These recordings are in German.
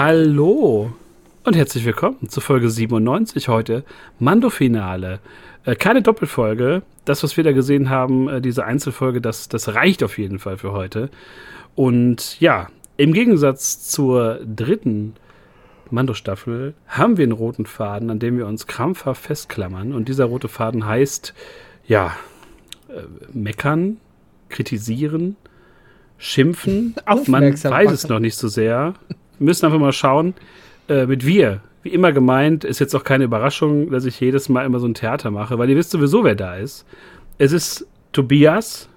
Hallo und herzlich willkommen zu Folge 97 heute. Mando-Finale. Äh, keine Doppelfolge. Das, was wir da gesehen haben, äh, diese Einzelfolge, das, das reicht auf jeden Fall für heute. Und ja, im Gegensatz zur dritten Mando-Staffel haben wir einen roten Faden, an dem wir uns krampfhaft festklammern. Und dieser rote Faden heißt, ja, äh, meckern, kritisieren, schimpfen. Man weiß es noch nicht so sehr. Wir müssen einfach mal schauen, äh, mit wir. Wie immer gemeint, ist jetzt auch keine Überraschung, dass ich jedes Mal immer so ein Theater mache, weil ihr wisst sowieso, wer da ist. Es ist Tobias.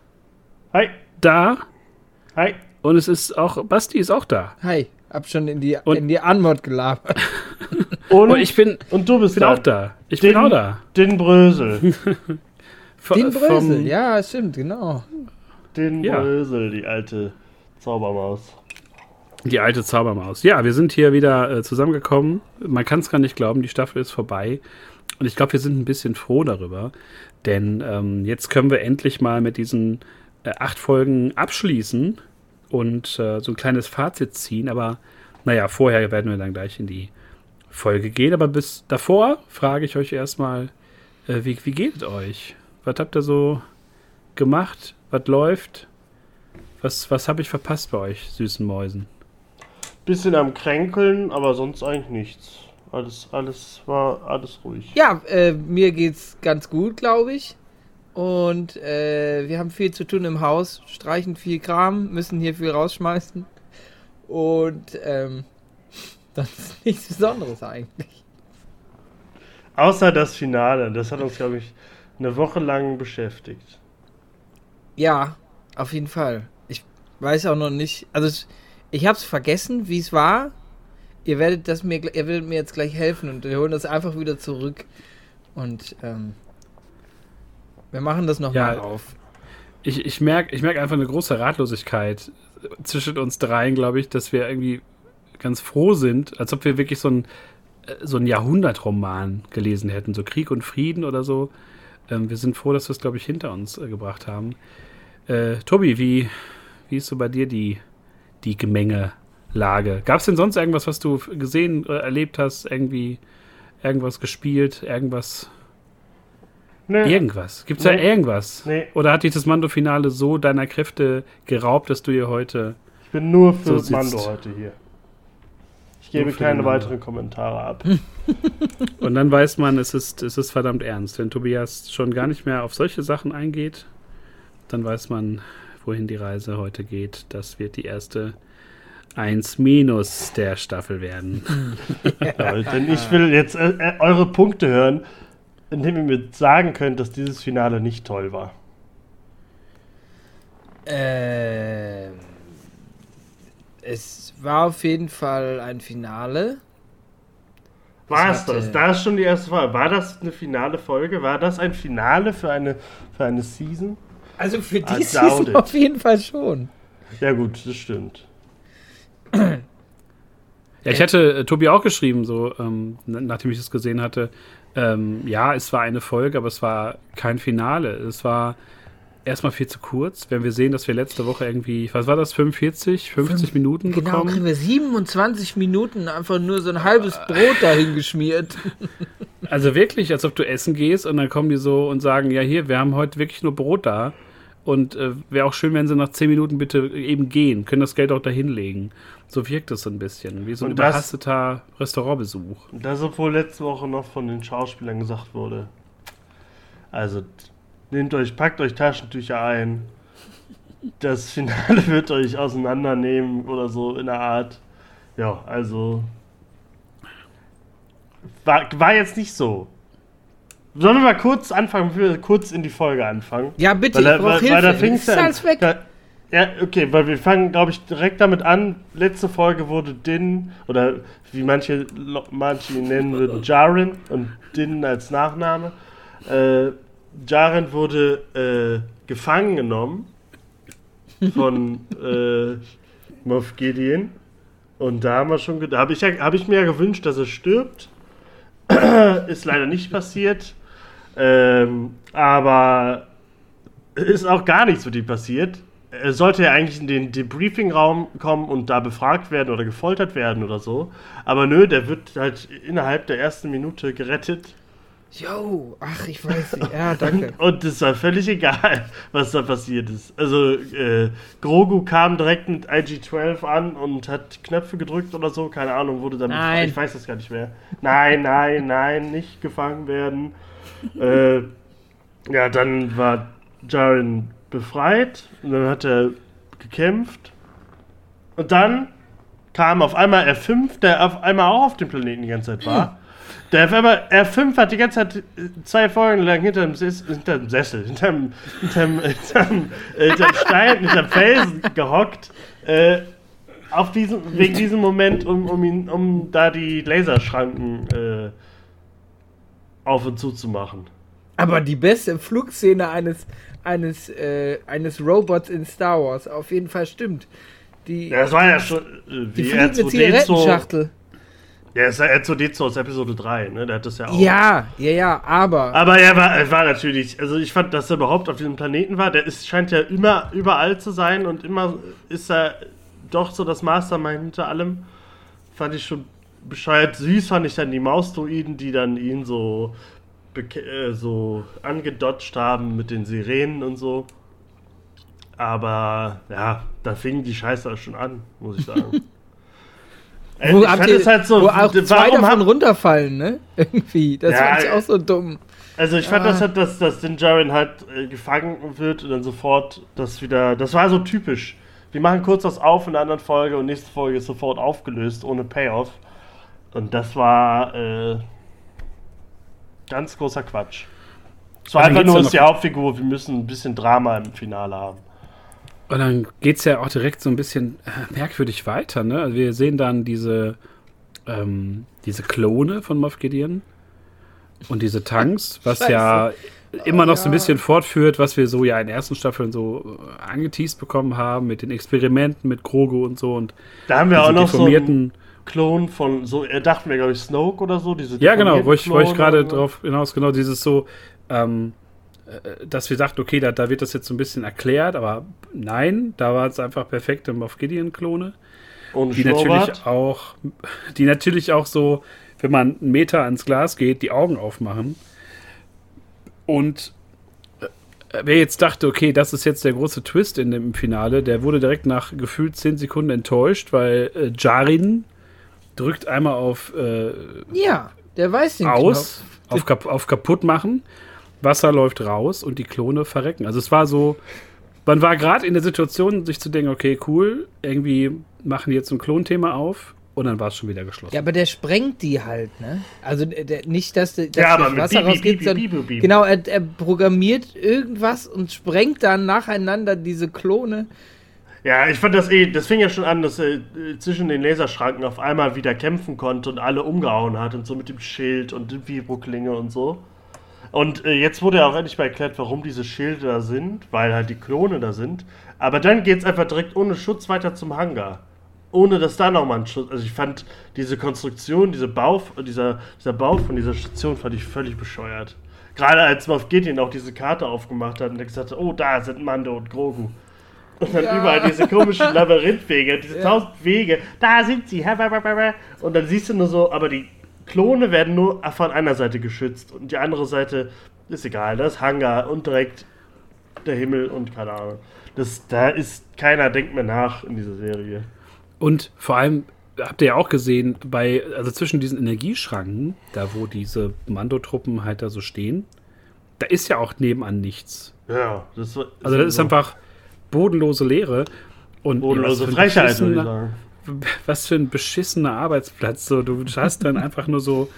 Hi. Da. Hi. Und es ist auch, Basti ist auch da. Hi. Hab schon in die, und, in die Antwort gelabert. Und, und, ich bin, und du bist bin da. auch da. Ich den, bin auch da. Den Brösel. den Brösel, ja, stimmt, genau. Den Ja. Brösel, die alte Zaubermaus. Die alte Zaubermaus. Ja, wir sind hier wieder äh, zusammengekommen. Man kann es gar nicht glauben, die Staffel ist vorbei. Und ich glaube, wir sind ein bisschen froh darüber. Denn ähm, jetzt können wir endlich mal mit diesen äh, acht Folgen abschließen und äh, so ein kleines Fazit ziehen. Aber naja, vorher werden wir dann gleich in die Folge gehen. Aber bis davor frage ich euch erstmal, äh, wie, wie geht es euch? Was habt ihr so gemacht? Was läuft? Was, was habe ich verpasst bei euch, süßen Mäusen? Bisschen am Kränkeln, aber sonst eigentlich nichts. Alles, alles war alles ruhig. Ja, äh, mir geht's ganz gut, glaube ich. Und äh, wir haben viel zu tun im Haus, streichen viel Kram, müssen hier viel rausschmeißen. Und ähm, das ist nichts Besonderes eigentlich. Außer das Finale, das hat uns, glaube ich, eine Woche lang beschäftigt. Ja, auf jeden Fall. Ich weiß auch noch nicht, also ich, es vergessen, wie es war. Ihr werdet das mir, ihr werdet mir jetzt gleich helfen und wir holen das einfach wieder zurück. Und ähm, wir machen das nochmal Ja, auf. Ich, ich merke ich merk einfach eine große Ratlosigkeit zwischen uns dreien, glaube ich, dass wir irgendwie ganz froh sind, als ob wir wirklich so ein, äh, so ein Jahrhundertroman gelesen hätten, so Krieg und Frieden oder so. Ähm, wir sind froh, dass wir es, glaube ich, hinter uns äh, gebracht haben. Äh, Tobi, wie, wie ist so bei dir die, die Gemengelage? Gab es denn sonst irgendwas, was du gesehen, äh, erlebt hast, irgendwie irgendwas gespielt, irgendwas Nee, Irgendwas. Gibt es da Nee. irgendwas? Nee. Oder hat dich das Mando-Finale so deiner Kräfte geraubt, dass du hier heute. ich bin nur für So sitzt- Mando heute hier. Ich gebe keine weiteren Kommentare ab. Und dann weiß man, es ist, es ist verdammt ernst. Wenn Tobias schon gar nicht mehr auf solche Sachen eingeht, dann weiß man, wohin die Reise heute geht. Das wird die erste 1 minus der Staffel werden. Ja, denn ich will jetzt äh, äh, eure Punkte hören, indem ihr mir sagen könnt, dass dieses Finale nicht toll war. Ähm, es war auf jeden Fall ein Finale. War Es das? Da ist schon die erste Frage. War das eine finale Folge? War das ein Finale für eine, für eine Season? Also für I die Season auf jeden Fall schon. Ja gut, das stimmt. Ja, ich hatte äh, Tobi auch geschrieben, so, ähm, nachdem ich das gesehen hatte. Ähm, ja, es war eine Folge, aber es war kein Finale. Es war erstmal viel zu kurz. Wenn wir sehen, dass wir letzte Woche irgendwie, was war das, 45, 50 Minuten Genau, bekommen? kriegen wir 27 Minuten einfach nur so ein halbes Brot dahin geschmiert. Also wirklich, als ob du essen gehst und dann kommen die so und sagen, ja hier, wir haben heute wirklich nur Brot da. Und äh, wäre auch schön, wenn sie nach 10 Minuten bitte eben gehen, können das Geld auch dahin legen. So wirkt es so ein bisschen, wie so ein Und das- überhasteter Restaurantbesuch. Das, obwohl letzte Woche noch von den Schauspielern gesagt wurde. Also, nehmt euch, packt euch Taschentücher ein. Das Finale wird euch auseinandernehmen oder so in der Art. Ja, also. War, war jetzt nicht so. Sollen wir mal kurz anfangen, wir kurz in die Folge anfangen? Ja, bitte, Weil, ich brauch weil, weil da Hilfe. fing's Ist alles weg. Da, ja, okay, weil wir fangen, glaube ich, direkt damit an. Letzte Folge wurde Din, oder wie manche, manche ihn nennen würden, Jaren und Din als Nachname. Äh, Jaren wurde äh, gefangen genommen von äh, Moff Gideon. Und da haben wir schon, ge- da habe ich, ja, hab ich mir ja gewünscht, dass er stirbt. Ist leider nicht passiert. Ähm, aber ist auch gar nichts mit ihm passiert. er sollte ja eigentlich in den Debriefing-Raum kommen und da befragt werden oder gefoltert werden oder so. Aber nö, der wird halt innerhalb der ersten Minute gerettet. Jo, ach, ich weiß nicht. Ja, danke. Und es war völlig egal, was da passiert ist. Also, äh, Grogu kam direkt mit IG-12 an und hat Knöpfe gedrückt oder so. Keine Ahnung, wurde dann. Nein. Ich weiß das gar nicht mehr. Nein, nein, nein, nicht gefangen werden. äh, ja, dann war Jaren befreit und dann hat er gekämpft. Und dann kam auf einmal R5, der auf einmal auch auf dem Planeten die ganze Zeit war. Der auf einmal, R5 hat die ganze Zeit äh, zwei Folgen lang hinterm, Sis, hinterm Sessel, hinterm, hinterm, hinterm, äh, hinterm Stein, hinterm Felsen gehockt. Äh, auf diesen, wegen diesem Moment, um, um, ihn, um da die Laserschranken äh, auf und zu zu machen. Aber die beste Flugszene eines, eines, äh, eines Robots in Star Wars auf jeden Fall stimmt. Die, Ja, das war ja schon äh, die fliegende R2D2. Zigarettenschachtel. Ja, das ist ja R2D2 aus Episode 3, ne? Der hat das ja auch. Ja, ja, ja, aber. Aber er war, er war natürlich, also ich fand, dass er überhaupt auf diesem Planeten war. Der ist, scheint ja immer überall zu sein und immer ist er doch so das Mastermind hinter allem. Fand ich schon bescheuert. Süß fand ich dann die Mausdruiden, die dann ihn so, äh, so angedodged haben mit den Sirenen und so. Aber ja, da fing die Scheiße schon an, muss ich sagen. Äh, wo, ich fand ihr, es halt so, wo auch zwei warum davon haben, runterfallen, ne? Irgendwie. Das Ja, fand ich auch so dumm. Also ich fand Ah. das halt, dass, dass Din Djarin halt äh, gefangen wird und dann sofort das wieder. Das war so typisch. Wir machen kurz was auf in der anderen Folge und nächste Folge ist sofort aufgelöst, ohne Payoff. Und das war äh, ganz großer Quatsch. Es war einfach nur als die Hauptfigur, wir müssen ein bisschen Drama im Finale haben. Und dann geht es ja auch direkt so ein bisschen äh, merkwürdig weiter. Ne? Also wir sehen dann diese, ähm, diese Klone von Moff Gideon und diese Tanks, was Scheiße. ja immer noch so ein ja. bisschen fortführt, was wir so ja in den ersten Staffeln so äh, angeteased bekommen haben mit den Experimenten mit Grogu und so und Da haben wir auch noch so einen. Klon von, so, er dachten wir, glaube ich, Snoke oder so. Diese ja, genau, wo ich, ich gerade drauf hinaus, genau, dieses so, ähm, äh, dass wir dachten, okay, da, da wird das jetzt so ein bisschen erklärt, aber nein, da war es einfach perfekte Moff Gideon-Klone. Ohne die Schnurrbart. natürlich auch, die natürlich auch so, wenn man einen Meter ans Glas geht, die Augen aufmachen. Und äh, wer jetzt dachte, okay, das ist jetzt der große Twist in dem Finale, der wurde direkt nach gefühlt 10 Sekunden enttäuscht, weil äh, Jarin drückt einmal auf äh, Ja, der weiß den aus, Knopf. auf, kap auf kaputt machen, Wasser läuft raus und die Klone verrecken. Also es war so, man war gerade in der Situation, sich zu denken, okay, cool, irgendwie machen die jetzt ein Klonthema auf und dann war es schon wieder geschlossen. Ja, aber der sprengt die halt, ne? Also der, der, nicht, dass, der, dass Ja, aber das Wasser Bibi, rausgeht, Bibi, sondern Bibi, Bibi. genau, er, er programmiert irgendwas und sprengt dann nacheinander diese Klone. Ja, ich fand das eh, das fing ja schon an, dass er äh, zwischen den Laserschranken auf einmal wieder kämpfen konnte und alle umgehauen hat und so mit dem Schild und den Vibroklinge und so. Und äh, jetzt wurde ja auch endlich mal erklärt, warum diese Schilde da sind, weil halt die Klone da sind. Aber dann geht's einfach direkt ohne Schutz weiter zum Hangar. Ohne dass da nochmal ein Schutz. Also ich fand diese Konstruktion, diese Bau, dieser, dieser Bau von dieser Station fand ich völlig bescheuert. Gerade als Moff Gideon auch diese Karte aufgemacht hat und er gesagt hat, oh, da sind Mando und Grogu. Und dann Ja. überall diese komischen Labyrinthwege, diese Ja. tausend Wege, da sind sie. Und dann siehst du nur so, aber die Klone werden nur von einer Seite geschützt und die andere Seite ist egal, das ist Hangar und direkt der Himmel und keine Ahnung. Das, da ist keiner denkt mehr nach in dieser Serie. Und vor allem habt ihr ja auch gesehen, bei, also zwischen diesen Energieschranken, da wo diese Mandotruppen halt da so stehen, da ist ja auch nebenan nichts. Ja, das war- Also das ist einfach bodenlose Leere. Und bodenlose Frechheit, würde ich beschissener- sagen. was für ein beschissener Arbeitsplatz. So, du hast dann einfach nur so,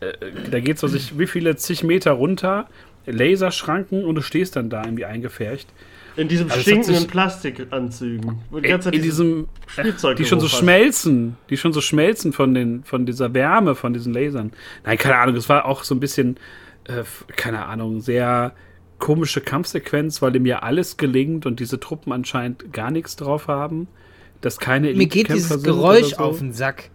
äh, da geht so sich wie viele zig Meter runter, Laserschranken und du stehst dann da irgendwie eingefärcht. In diesem Also hat stinkenden Plastikanzügen. Die In, ganze Zeit in diesem, Spielzeug die schon so hast. schmelzen, die schon so schmelzen von den, von dieser Wärme, von diesen Lasern. Nein, keine Ahnung, es war auch so ein bisschen, äh, keine Ahnung, sehr komische Kampfsequenz, weil dem ja alles gelingt und diese Truppen anscheinend gar nichts drauf haben, dass keine Mir geht Elite-Kämpfer dieses Geräusch so. auf den Sack.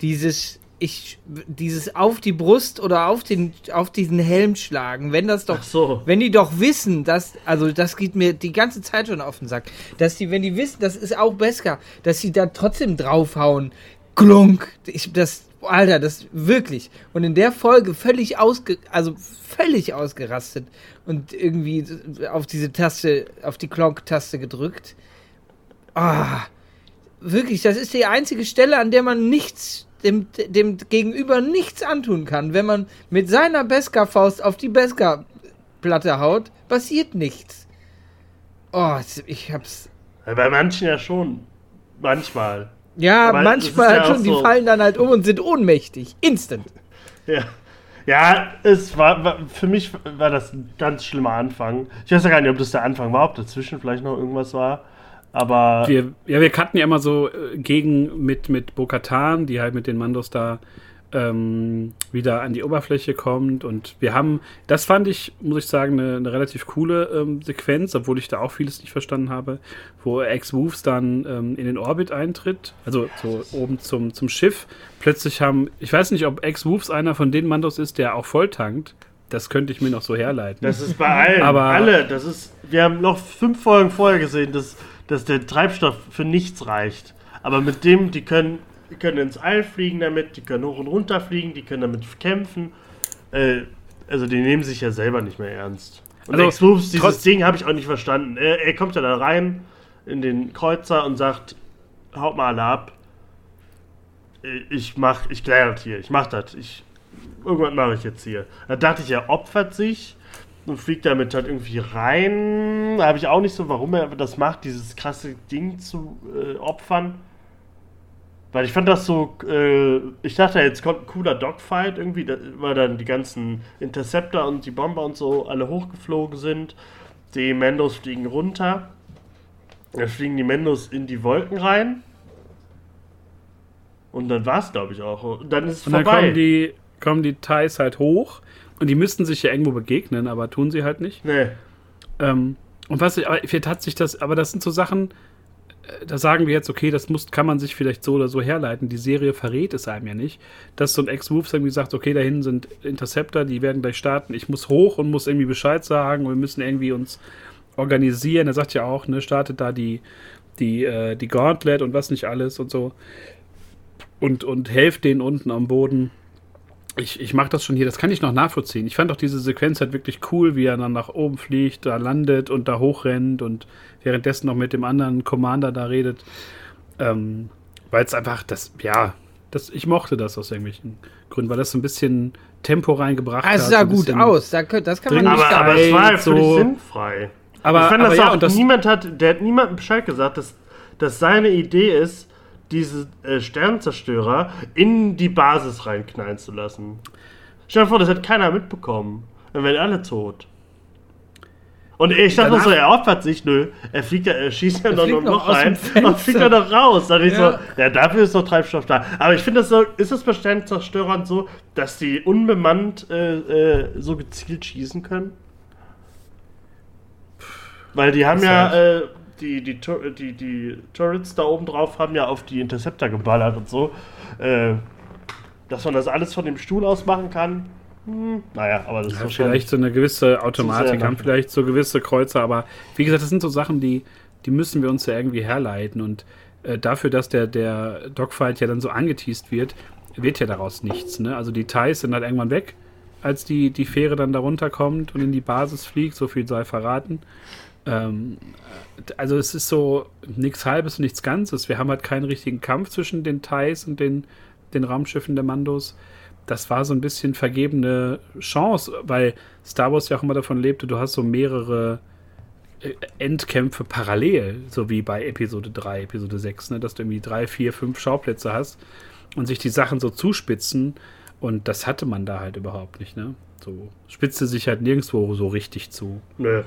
Dieses ich dieses auf die Brust oder auf den auf diesen Helm schlagen, wenn das doch Ach so. wenn die doch wissen, dass also das geht mir die ganze Zeit schon auf den Sack, dass die wenn die wissen, das ist auch Beskar, dass sie da trotzdem draufhauen. Klunk, ich das Alter, das wirklich und in der Folge völlig ausge also völlig ausgerastet und irgendwie auf diese Taste, auf die Klonk-Taste gedrückt. Ah, wirklich, das ist die einzige Stelle, an der man nichts dem, dem Gegenüber nichts antun kann. Wenn man mit seiner Beskar-Faust auf die Beskar-Platte haut, passiert nichts. Oh, ich hab's. Bei manchen ja schon. Manchmal. Ja, Aber manchmal ist ja schon, auch die so. fallen dann halt um und sind ohnmächtig. Instant. Ja. Ja, es war, war für mich war das ein ganz schlimmer Anfang. Ich weiß ja gar nicht, ob das der Anfang war, ob dazwischen vielleicht noch irgendwas war. Aber Wir, ja, wir kannten ja immer so äh, gegen mit, mit Bo-Katan, die halt mit den Mandos da ähm, wieder an die Oberfläche kommt. Und wir haben, das fand ich, muss ich sagen, eine, eine relativ coole ähm, Sequenz, obwohl ich da auch vieles nicht verstanden habe, wo Ex-Wolves dann ähm, in den Orbit eintritt, also so oben zum, zum Schiff. Plötzlich haben, ich weiß nicht, ob Ex-Wolves einer von den Mandos ist, der auch volltankt. Das könnte ich mir noch so herleiten. das ist bei allen. Aber- alle. Das ist. Wir haben noch fünf Folgen vorher gesehen, dass, dass der Treibstoff für nichts reicht. Aber mit dem, die können, die können ins All fliegen damit, die können hoch und runter fliegen, die können damit kämpfen. Äh, also die nehmen sich ja selber nicht mehr ernst. Und Also, Ex-Moves, dieses Ding habe ich auch nicht verstanden. Er, er kommt ja da rein in den Kreuzer und sagt, haut mal alle ab. Äh, Ich mach, ich kläre das hier, ich mach das. Ich, irgendwas mache ich jetzt hier. Da dachte ich, er opfert sich und fliegt damit halt irgendwie rein. Da habe ich auch nicht so, warum er das macht, dieses krasse Ding zu äh, opfern. Weil ich fand das so, äh, ich dachte, jetzt kommt ein cooler Dogfight irgendwie, da, weil dann die ganzen Interceptor und die Bomber und so alle hochgeflogen sind. Die Mendos fliegen runter. Dann fliegen die Mendos in die Wolken rein. Und dann war es, glaube ich, auch. Und dann ist es Und dann vorbei. kommen die, kommen die Thais halt hoch und die müssten sich ja irgendwo begegnen, aber tun sie halt nicht. nee. Ähm, und was ich, aber vielleicht hat sich das, aber das sind so Sachen, äh, da sagen wir jetzt, okay, das muss, kann man sich vielleicht so oder so herleiten. Die Serie verrät es einem ja nicht, dass so ein Ex-Wolves irgendwie sagt, okay, da hinten sind Interceptor, die werden gleich starten, ich muss hoch und muss irgendwie Bescheid sagen und wir müssen irgendwie uns organisieren. Er sagt ja auch, ne, startet da die, die, äh, die Gauntlet und was nicht alles und so. Und, und helft denen unten am Boden. Ich, ich mache das schon hier, das kann ich noch nachvollziehen. Ich fand auch diese Sequenz halt wirklich cool, wie er dann nach oben fliegt, da landet und da hochrennt und währenddessen noch mit dem anderen Commander da redet. Ähm, weil es einfach, das, ja, das, ich mochte das aus irgendwelchen Gründen, weil das so ein bisschen Tempo reingebracht Ah, es hat. sah so ein gut aus. Da, könnt- das kann man nicht Aber, sagen. aber es war halt so- sinnfrei. Aber, ich fand aber das ja, auch, und das, niemand hat, der hat niemandem Bescheid gesagt, dass, dass seine Idee ist, diese äh, Sternzerstörer in die Basis reinknallen zu lassen. Stell dir vor, das hat keiner mitbekommen. Dann wären alle tot. Und ich dachte so, er opfert sich, nö. Er fliegt ja, er schießt ja Er noch, noch noch rein und fliegt ja noch raus. Dann ich Ja. so, ja, dafür ist doch Treibstoff da. Aber ich finde das so, ist das bei Sternzerstörern so, dass die unbemannt äh, äh, so gezielt schießen können? Weil die haben ja, halt- äh, die, die, Tur- die, die Turrets da oben drauf haben ja auf die Interceptor geballert und so. Äh, dass man das alles von dem Stuhl aus machen kann. Hm, naja, aber das ist Ja, wahrscheinlich- vielleicht so eine gewisse Automatik, haben vielleicht so gewisse Kreuzer, aber wie gesagt, das sind so Sachen, die, die müssen wir uns ja irgendwie herleiten und äh, dafür, dass der, der Dogfight ja dann so angeteased wird, wird ja daraus nichts. Ne? Also die Thais sind halt irgendwann weg, als die, die Fähre dann da runterkommt und in die Basis fliegt, so viel sei verraten. Ähm, also es ist so nichts Halbes und nichts Ganzes. Wir haben halt keinen richtigen Kampf zwischen den Thais und den, den Raumschiffen der Mandos das war so ein bisschen vergebene Chance, weil Star Wars ja auch immer davon lebte, du hast so mehrere äh, Endkämpfe parallel, so wie bei Episode 3, Episode 6, ne, dass du irgendwie drei, vier, fünf Schauplätze hast und sich die Sachen so zuspitzen und das hatte man da halt überhaupt nicht, ne? So spitzte sich halt nirgendwo so richtig zu. Nö.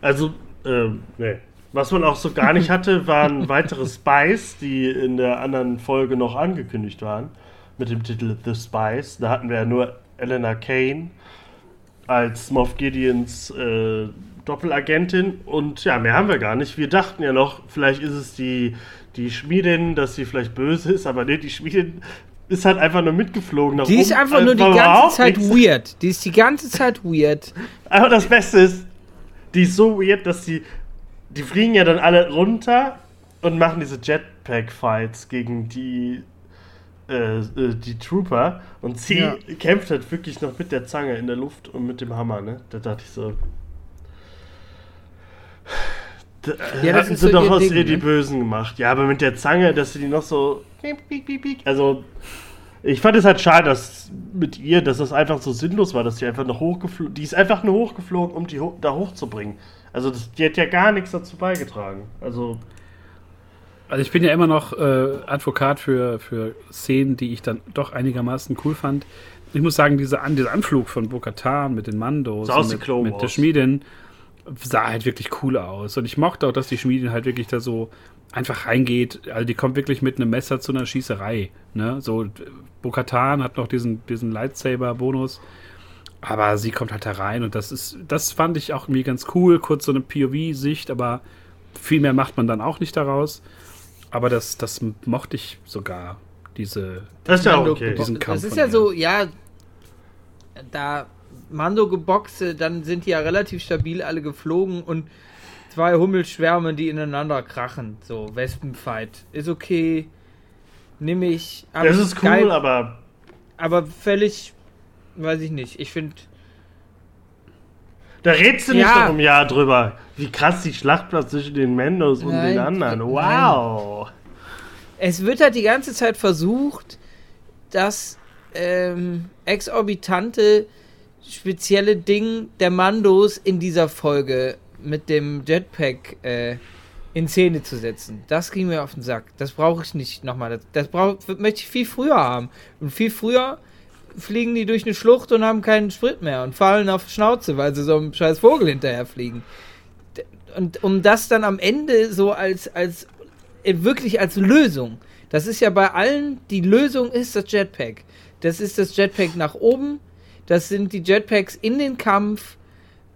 Also, ähm, nee. Was man auch so gar nicht hatte, waren weitere Spies, die in der anderen Folge noch angekündigt waren. Mit dem Titel The Spies. Da hatten wir ja nur Elena Kane als Moff Gideons äh, Doppelagentin. Und ja, mehr haben wir gar nicht. Wir dachten ja noch, vielleicht ist es die, die Schmiedin, dass sie vielleicht böse ist, aber nee, die Schmiedin ist halt einfach nur mitgeflogen. Die ist einfach nur die ganze Zeit nichts. weird. Die ist die ganze Zeit weird. Aber das Beste ist, die ist so weird, dass die, die fliegen ja dann alle runter und machen diese Jetpack-Fights gegen die, äh, äh, die Trooper. Und sie Ja. kämpft halt wirklich noch mit der Zange in der Luft und mit dem Hammer, ne? Da dachte ich so. Da, Ja, das hatten sie so doch aus ihr die ne? Bösen gemacht. Ja, aber mit der Zange, dass sie die noch so. Also, ich fand es halt schade, dass mit ihr, dass das einfach so sinnlos war, dass sie einfach noch hochgeflogen. Die ist einfach nur hochgeflogen, um die ho da hochzubringen. Also, das, die hat ja gar nichts dazu beigetragen. Also, Also ich bin ja immer noch äh, Advokat für, für Szenen, die ich dann doch einigermaßen cool fand. Ich muss sagen, diese, An dieser Anflug von Bo-Katan mit den Mandos und mit, mit der. Schmiedin sah halt wirklich cool aus. Und ich mochte auch, dass die Schmiedin halt wirklich da so einfach reingeht. Also die kommt wirklich mit einem Messer zu einer Schießerei. Ne? So, Bo-Katan hat noch diesen, diesen Lightsaber-Bonus. Aber sie kommt halt da rein und das ist, das fand ich auch irgendwie ganz cool. Kurz so eine POV-Sicht, aber viel mehr macht man dann auch nicht daraus. Aber das, das mochte ich sogar, diese. das ist ja okay. Diesen Kampf Das ist ja so, ja, da Mando geboxe, dann sind die ja relativ stabil alle geflogen und zwei Hummelschwärme, die ineinander krachen. So, Wespenfight. Ist okay. Nimm ich. Das ist cool, geil, aber aber völlig, weiß ich nicht. Ich finde, da redst du nicht Ja. noch im Jahr drüber, wie krass die Schlachtplatz zwischen den Mendos und Nein, den anderen. nein. Wow. es wird halt die ganze Zeit versucht, das ähm, exorbitante spezielle Ding der Mandos in dieser Folge mit dem Jetpack äh, in Szene zu setzen. Das ging mir auf den Sack. Das brauche ich nicht nochmal. Das, das brauch, möchte ich viel früher haben. Und viel früher fliegen die durch eine Schlucht und haben keinen Sprit mehr und fallen auf Schnauze, weil sie so einem scheiß Vogel hinterher fliegen. Und um das dann am Ende so als, als äh, wirklich als Lösung. Das ist ja bei allen, die Lösung ist das Jetpack. Das ist das Jetpack nach oben. Das sind die Jetpacks in den Kampf.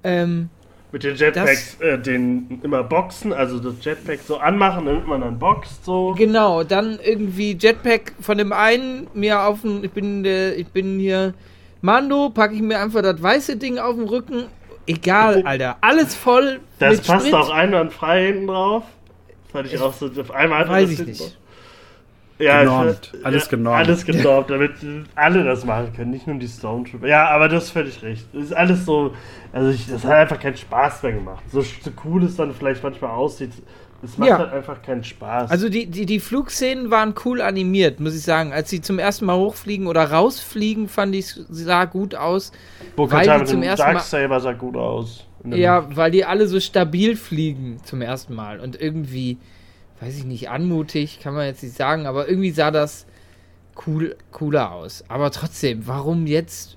Ähm, Mit den Jetpacks äh, den immer boxen, also das Jetpack so anmachen, damit man dann boxt so. genau, dann irgendwie Jetpack von dem einen mir auf den, ich bin der, ich bin hier Mando, packe ich mir einfach das weiße Ding auf den Rücken. Egal, Alter. Alles voll Das passt Sprit. auch einwandfrei hinten drauf. Fand ich, Ich- auch so. Auf einmal Weiß das ich nicht. drauf. Ja, Genormt. ich- Alles ja, genormt. Alles genormt, damit alle das machen können, nicht nur die Stormtrooper. Ja, aber das ist völlig recht. Das ist alles so. Also, ich, das hat einfach keinen Spaß mehr gemacht. So, so cool es dann vielleicht manchmal aussieht, es macht Ja. halt einfach keinen Spaß. Also die, die, die Flugszenen waren cool animiert, muss ich sagen. Als sie zum ersten Mal hochfliegen oder rausfliegen, fand ich, sah gut aus. weil die mit zum dem ersten Mal- Darksaber sah gut aus. Ja, Luft. weil die alle so stabil fliegen zum ersten Mal. Und irgendwie, weiß ich nicht, anmutig, kann man jetzt nicht sagen, aber irgendwie sah das cool, cooler aus. Aber trotzdem, warum jetzt?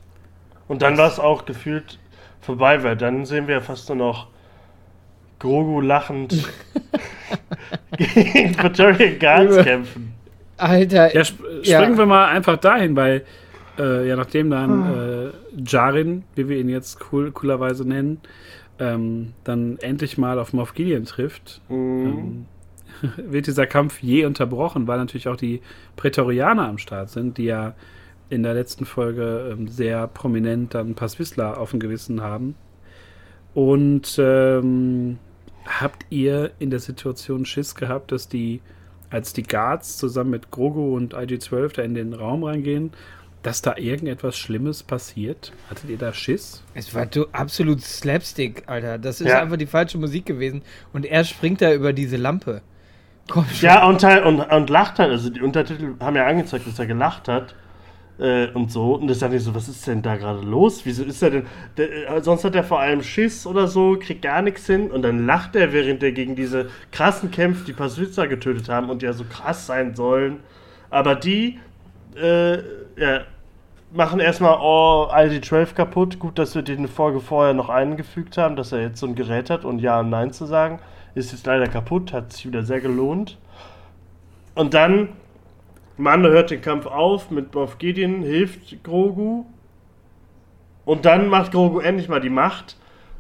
Und dann war es auch gefühlt vorbei, weil dann sehen wir ja fast nur noch Grogu lachend gegen Praetorian Guards Über- kämpfen. Alter, Ja, sp Ja. springen wir mal einfach dahin, weil, äh, ja, nachdem dann äh, Jarin, wie wir ihn jetzt cool, coolerweise nennen, ähm, dann endlich mal auf Moff Gideon trifft, Mhm. ähm, wird dieser Kampf je unterbrochen, weil natürlich auch die Prätorianer am Start sind, die ja in der letzten Folge ähm, sehr prominent dann Passwissler auf dem Gewissen haben. Und ähm, habt ihr in der Situation Schiss gehabt, dass die, als die Guards zusammen mit Grogu und IG-12 da in den Raum reingehen, dass da irgendetwas Schlimmes passiert? Hattet ihr da Schiss? es war du, absolut Slapstick, Alter. Das ist Ja. einfach die falsche Musik gewesen. Und er springt da über diese Lampe. Komm schon. Ja, und, halt- und, und lacht halt. Also die Untertitel haben ja angezeigt, dass er gelacht hat. Äh, und so. Und das dachte ich so, was ist denn da gerade los? Wieso ist er denn. Der, äh, sonst hat er vor allem Schiss oder so, kriegt gar nichts hin. Und dann lacht er, während er gegen diese krassen kämpft, die Paswitzer getötet haben und ja so krass sein sollen. Aber die, äh, ja, machen erstmal oh, ID12 kaputt. Gut, dass wir den eine Folge vorher noch eingefügt haben, dass er jetzt so ein Gerät hat und Ja und Nein zu sagen. Ist jetzt leider kaputt, hat sich wieder sehr gelohnt. Und dann, Mando hört den Kampf auf mit Moff Gideon, hilft Grogu. Und dann macht Grogu endlich mal die Macht.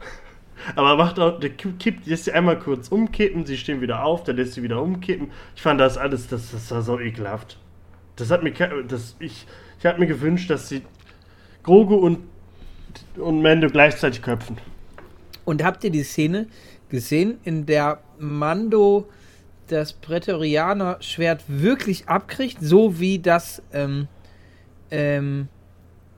Aber macht auch, der kippt, lässt sie einmal kurz umkippen, sie stehen wieder auf, der lässt sie wieder umkippen. Ich fand das alles, das, das war so ekelhaft. Das hat mir, das, ich, ich habe mir gewünscht, dass sie Grogu und, und Mando gleichzeitig köpfen. Und habt ihr die Szene gesehen, in der Mando das Prätorianer-Schwert wirklich abkriegt, so wie das, ähm, ähm,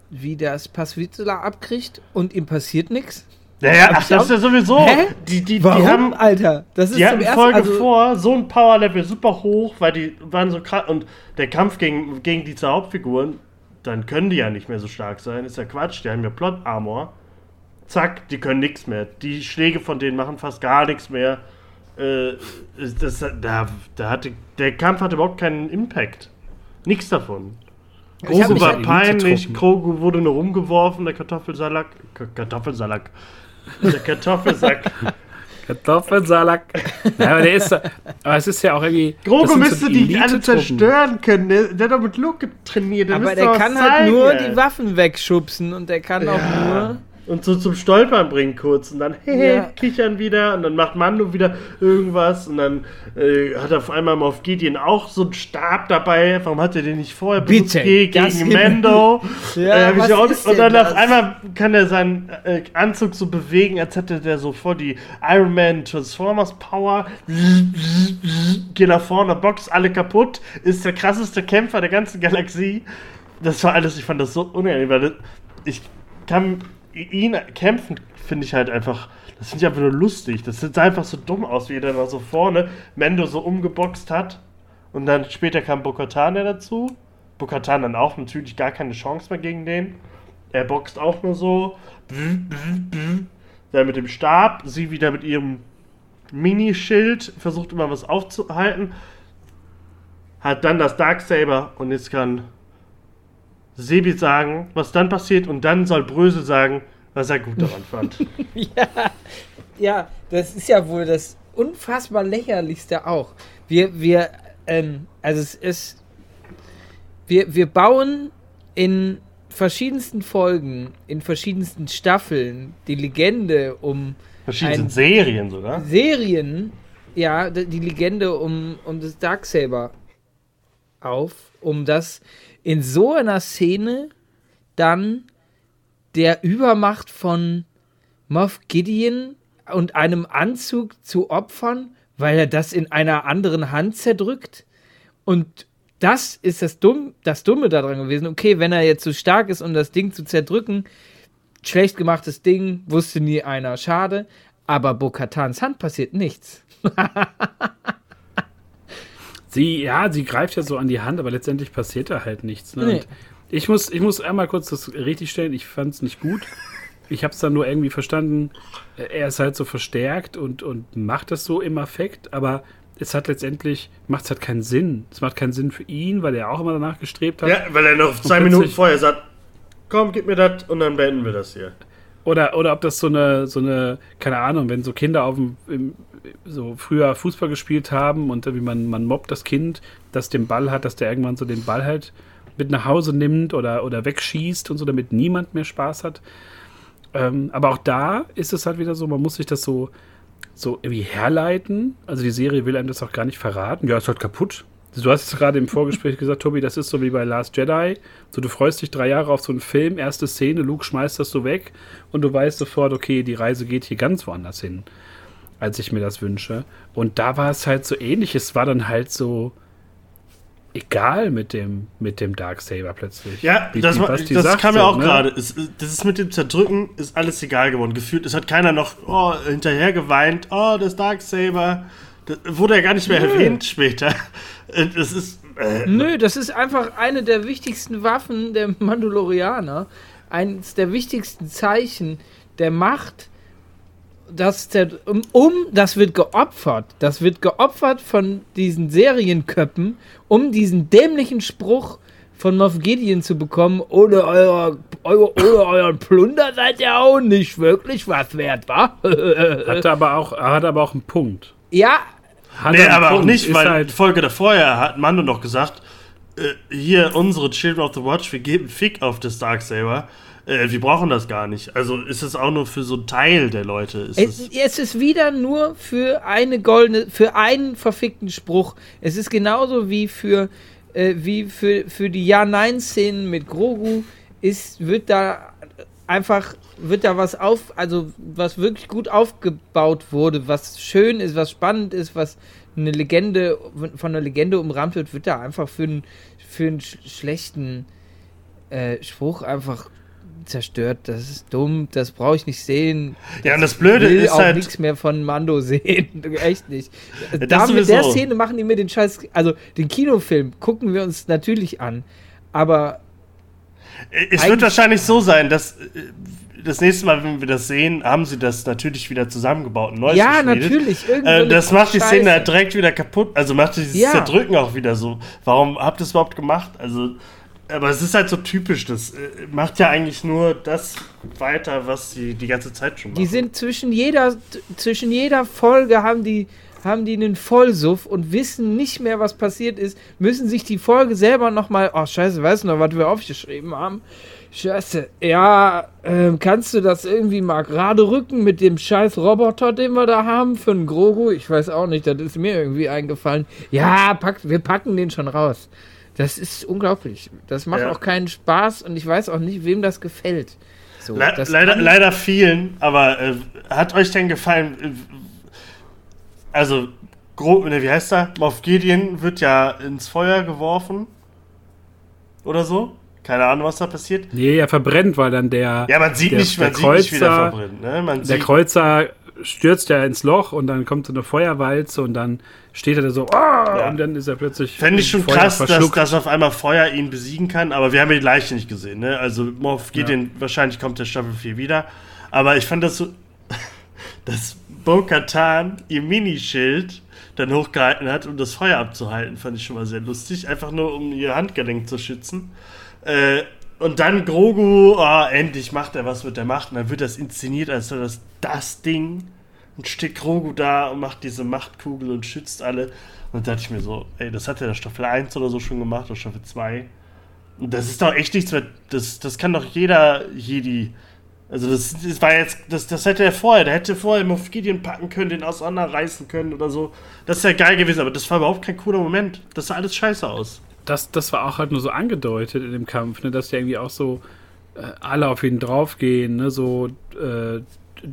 wie das Pasvizela abkriegt und ihm passiert nichts? Ja, ja, Hab ach, das ist ja sowieso. Hä? Die, die, Warum, die haben, Alter? Das ist die hatten Folge also, vor so ein Powerlevel super hoch, weil die waren so krass. Und der Kampf gegen, gegen die zwei Hauptfiguren, dann können die ja nicht mehr so stark sein. Ist ja Quatsch. Die haben ja Plot-Armor. Zack, die können nichts mehr. Die Schläge von denen machen fast gar nichts mehr. Äh, das, da, da hatte, der Kampf hatte überhaupt keinen Impact. Nichts davon. Grogu war peinlich. Grogu wurde nur rumgeworfen, der Kartoffelsalat. K Kartoffelsalat. Der Kartoffelsack. Kartoffelsalat. ja, aber der ist. Aber es ist ja auch irgendwie. Grogu sind so müsste die alle zerstören können. Der, der hat doch mit Luke trainiert. Der aber müsste der kann halt nur ey. die Waffen wegschubsen und der kann auch Ja. nur. Und so zum Stolpern bringen kurz. Und dann hehe, Ja. kichern wieder. Und dann macht Mando wieder irgendwas. Und dann äh, hat auf einmal Moff Gideon auch so einen Stab dabei. Warum hat er den nicht vorher benutzt? Bitte, Ge- das gegen Mando. Ja, äh, was auch, ist und dann denn auf das? einmal kann er seinen äh, Anzug so bewegen, als hätte der so voll die Iron Man Transformers Power. Geht nach vorne, boxt alle kaputt. Ist der krasseste Kämpfer der ganzen Galaxie. Das war alles, ich fand das so unangenehm, weil das, ich kann ihn kämpfen, finde ich halt einfach, das finde ich einfach nur lustig. Das sieht einfach so dumm aus, wie er dann da so vorne Mendo so umgeboxt hat. Und dann später kam Bokatan dazu. Bokatan dann auch natürlich gar keine Chance mehr gegen den. Er boxt auch nur so. Dann mit dem Stab, sie wieder mit ihrem Minischild, versucht immer was aufzuhalten. Hat dann das Darksaber und jetzt kann Sebi sagen, was dann passiert und dann soll Brösel sagen, was er gut daran fand. Ja, ja, das ist ja wohl das unfassbar lächerlichste auch. Wir, wir, ähm, also es ist, wir, wir bauen in verschiedensten Folgen, in verschiedensten Staffeln die Legende um Verschiedene Serien sogar. Serien, ja, die Legende um, um das Darksaber auf, um das in so einer Szene dann der Übermacht von Moff Gideon und einem Anzug zu opfern, weil er das in einer anderen Hand zerdrückt. Und das ist das, Dumm, das Dumme daran gewesen. Okay, wenn er jetzt so stark ist, um das Ding zu zerdrücken, schlecht gemachtes Ding, wusste nie einer, schade. Aber Bo-Katans Hand passiert nichts. Sie, ja, sie greift ja so an die Hand, aber letztendlich passiert da halt nichts. Ne? Nee. Und Ich muss, ich muss einmal kurz das richtig stellen. Ich fand es nicht gut. Ich habe es dann nur irgendwie verstanden. äh, Er ist halt so verstärkt und, und macht das so im Affekt, aber es hat letztendlich, macht es halt keinen Sinn. Es macht keinen Sinn für ihn, weil er auch immer danach gestrebt hat. Ja, weil er noch zwei Minuten vorher sagt, komm, gib mir das und dann beenden wir das hier. Oder, oder ob das so eine, so eine, keine Ahnung, wenn so Kinder auf dem, im, so früher Fußball gespielt haben und wie man, man mobbt das Kind, das den Ball hat, dass der irgendwann so den Ball halt mit nach Hause nimmt oder, oder wegschießt und so, damit niemand mehr Spaß hat. Ähm, aber auch da ist es halt wieder so, man muss sich das so, so irgendwie herleiten. Also die Serie will einem das auch gar nicht verraten. Ja, ist halt kaputt. Du hast es gerade im Vorgespräch gesagt, Tobi, das ist so wie bei Last Jedi. So, du freust dich drei Jahre auf so einen Film, erste Szene, Luke schmeißt das so weg und du weißt sofort, okay, die Reise geht hier ganz woanders hin, als ich mir das wünsche. Und da war es halt so ähnlich. Es war dann halt so egal mit dem, mit dem Darksaber plötzlich. Ja, Wie- das, wie das sagt kam ja auch ne? gerade. Das ist mit dem Zerdrücken, ist alles egal geworden. Gefühlt, es hat keiner noch oh, hinterher geweint. Oh, das Darksaber. Das wurde ja gar nicht mehr erwähnt später. Äh, Das ist. Äh, Nö, das ist einfach eine der wichtigsten Waffen der Mandalorianer. Eines der wichtigsten Zeichen der Macht. Das, der, um, um, das wird geopfert. Das wird geopfert von diesen Serienköppen, um diesen dämlichen Spruch von Moff Gideon zu bekommen. Ohne, euer, euer, ohne euren Plunder seid ihr auch nicht wirklich was wert, wa? Hatte aber auch, hat aber auch einen Punkt. ja, Hat nee, aber auch Punkt. nicht, Ist weil halt, die Folge davor ja hat Mando noch gesagt: äh, Hier, unsere Children of the Watch, wir geben Fick auf das Darksaber. Äh, wir brauchen das gar nicht. Also ist es auch nur für so einen Teil der Leute. Ist Es, es, es ist wieder nur für eine goldene, für einen verfickten Spruch. Es ist genauso wie für äh, wie für, für die Ja-Nein-Szenen mit Grogu ist, wird da einfach, wird da was auf, also was wirklich gut aufgebaut wurde, was schön ist, was spannend ist, was eine Legende, von einer Legende umrahmt wird, wird da einfach für einen, für einen sch schlechten äh, Spruch einfach zerstört. Das ist dumm, das brauche ich nicht sehen. Ja, und das Blöde ich will ist auch halt. nichts mehr von Mando sehen. Echt nicht. da mit der. Szene machen die mir den Scheiß. Also den Kinofilm gucken wir uns natürlich an. Aber Es wird wahrscheinlich so sein, dass äh, das nächste Mal, wenn wir das sehen, haben sie das natürlich wieder zusammengebaut. und Neues ja, geschmiedet. natürlich. Äh, das macht die Scheiße. Szene halt direkt wieder kaputt. Also macht dieses Ja. Zerdrücken auch wieder so. Warum habt ihr es überhaupt gemacht? Also, aber es ist halt so typisch. Das äh, macht ja eigentlich nur das weiter, was sie die ganze Zeit schon machen. Die sind zwischen jeder, zwischen jeder Folge haben die, haben die einen Vollsuff und wissen nicht mehr, was passiert ist, müssen sich die Folge selber nochmal, oh scheiße, weißt du noch, was wir aufgeschrieben haben? Scheiße, ja, ähm, kannst du das irgendwie mal gerade rücken mit dem scheiß Roboter, den wir da haben für einen Grogu? Ich weiß auch nicht, das ist mir irgendwie eingefallen. Ja, pack, wir packen den schon raus. Das ist unglaublich. Das macht Ja. auch keinen Spaß und ich weiß auch nicht, wem das gefällt. So, Le das leider, leider vielen, aber äh, hat euch denn gefallen? Also, grob, ne, wie heißt er? Moff Gideon wird ja ins Feuer geworfen. Oder so? Keine Ahnung, was da passiert. Nee, er verbrennt, weil dann der, Ja, man sieht der, nicht, der man sieht nicht, wie der Kreuzer, verbrennt. Ne? Man der sieht, Kreuzer stürzt ja ins Loch und dann kommt so eine Feuerwalze und dann steht er da so, ah, und dann ist er plötzlich. Fände ich schon Feuer krass, dass, dass auf einmal Feuer ihn besiegen kann, aber wir haben ja die Leiche nicht gesehen, ne? Also Moff Gideon, wahrscheinlich kommt der Staffel 4 wieder. Aber ich fand das so, dass Bo-Katan ihr Minischild dann hochgehalten hat, um das Feuer abzuhalten, fand ich schon mal sehr lustig. Einfach nur, um ihr Handgelenk zu schützen. Äh, und dann Grogu, oh, endlich macht er was mit der Macht. Und dann wird das inszeniert, als wäre das das Ding. Und steht Grogu da und macht diese Machtkugel und schützt alle. Und da dachte ich mir so, ey, das hat er der Staffel 1 oder so schon gemacht, oder Staffel 2. Und das ist doch echt nichts mehr. Das, das kann doch jeder Jedi. Also das, das war jetzt, das, das hätte er vorher, der hätte vorher Moff Gideon packen können, den auseinanderreißen können oder so. Das ist ja geil gewesen, aber das war überhaupt kein cooler Moment. Das sah alles scheiße aus. das, das war auch halt nur so angedeutet in dem Kampf, ne, dass der irgendwie auch so äh, alle auf ihn draufgehen, ne, so äh,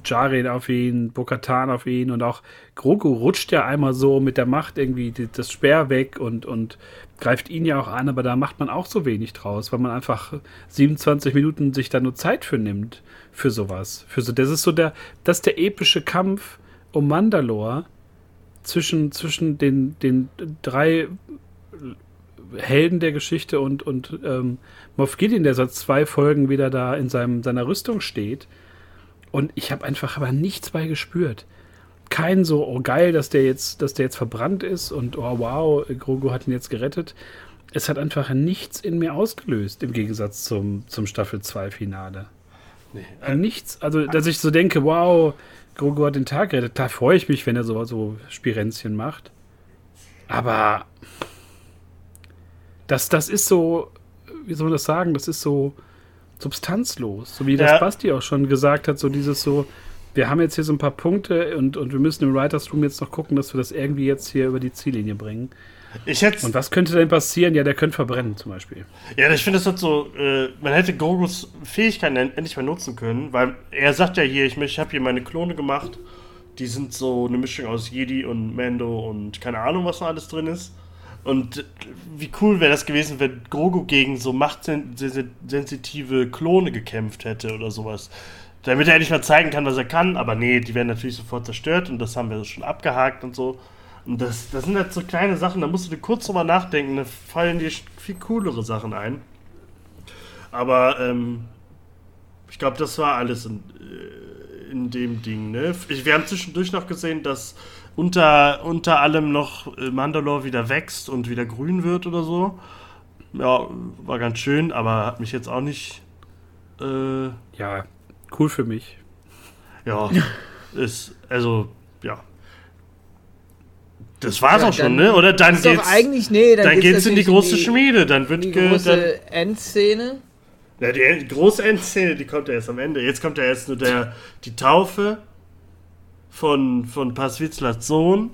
Jaren auf ihn, Bokatan auf ihn und auch Grogu rutscht ja einmal so mit der Macht irgendwie die, das Speer weg und, und greift ihn ja auch an, aber da macht man auch so wenig draus, weil man einfach 27 Minuten sich da nur Zeit für nimmt, für sowas. Für so, das ist so der, das der epische Kampf um Mandalore zwischen, zwischen den, den drei Helden der Geschichte und, und ähm, Moff Gideon, der seit zwei Folgen wieder da in seinem, seiner Rüstung steht. Und ich habe einfach aber nichts bei gespürt. Kein so, oh geil, dass der jetzt, dass der jetzt verbrannt ist und oh wow, Grogu hat ihn jetzt gerettet. Es hat einfach nichts in mir ausgelöst, im Gegensatz zum, zum Staffel 2 Finale. Nee. Nichts. Also, dass ich so denke, wow, Grogu hat den Tag gerettet. Da freue ich mich, wenn er so, so Spirenzchen macht. Aber das, das ist so, wie soll man das sagen, das ist so substanzlos. So wie das Ja. Basti auch schon gesagt hat, so dieses so, wir haben jetzt hier so ein paar Punkte und, und wir müssen im Writers Room jetzt noch gucken, dass wir das irgendwie jetzt hier über die Ziellinie bringen. Ich hätte Und was könnte denn passieren? Ja, der könnte verbrennen zum Beispiel. Ja, ich finde das halt so, äh, man hätte Grogus Fähigkeiten en- endlich mal nutzen können, weil er sagt ja hier, ich, ich habe hier meine Klone gemacht, die sind so eine Mischung aus Jedi und Mando und keine Ahnung, was noch alles drin ist. Und wie cool wäre das gewesen, wenn Grogu gegen so machtsensitive Klone gekämpft hätte oder sowas. Damit er endlich mal zeigen kann, was er kann, aber nee, die werden natürlich sofort zerstört und das haben wir schon abgehakt und so. Und das, das sind halt so kleine Sachen, da musst du dir kurz drüber nachdenken, da fallen dir viel coolere Sachen ein. Aber ähm, ich glaube, das war alles in, äh, in dem Ding. Ne? Wir haben zwischendurch noch gesehen, dass unter, unter allem noch äh, Mandalore wieder wächst und wieder grün wird oder so. Ja, war ganz schön, aber hat mich jetzt auch nicht. Äh, Ja, cool für mich. ja, ist, also, ja. Das war's Ja, auch schon, ne? Oder dann ist doch geht's, eigentlich, nee, dann, dann geht's in die große Schmiede. Dann In wird die ge, dann, große Endszene. Ja, die große Endszene, die kommt ja erst am Ende. Jetzt kommt ja erst nur der, die Taufe von, von Paswitzlers Sohn.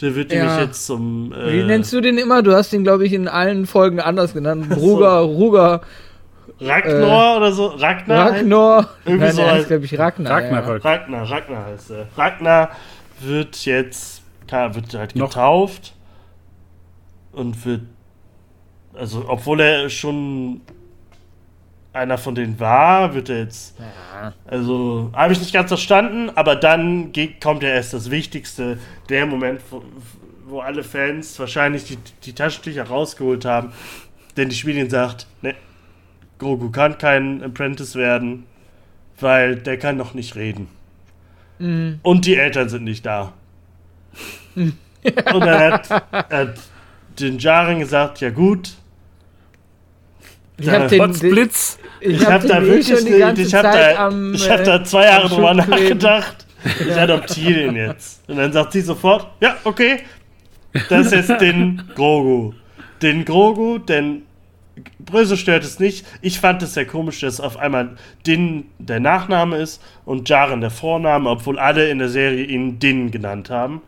Der wird Ja. nämlich jetzt zum. Äh, Wie nennst du den immer? Du hast ihn, glaube ich, in allen Folgen anders genannt. Ruger, Ruger, Ragnar oder so? Ragnar? Ragnar. Irgendwie Nein, so heißt- glaube ich, Ragnar. Ragnarök. Ragnar, Ragnar heißt er. Ragnar wird jetzt, klar, wird halt Noch- getauft und wird, also obwohl er schon einer von denen war, wird er jetzt, Ja. also habe ich nicht ganz verstanden, aber dann geht, kommt ja erst das Wichtigste, der Moment, wo, wo alle Fans wahrscheinlich die, die Taschentücher rausgeholt haben, denn die Spielin sagt, ne, Grogu kann kein Apprentice werden, weil der kann noch nicht reden. Mhm. Und die Eltern sind nicht da. Und dann hat, hat den Jaren gesagt, ja gut, Ich habe den, den, ich ich hab habe da den eh wirklich, die ganze ich habe Zeit da, am, ich hab äh, da zwei Jahre drüber nachgedacht. Ich adoptiere den jetzt. Und dann sagt sie sofort, ja, okay, das ist jetzt den Grogu. Den Grogu, denn Bröse stört es nicht. Ich fand es sehr komisch, dass auf einmal Din der Nachname ist und Jaren der Vorname, obwohl alle in der Serie ihn Din genannt haben.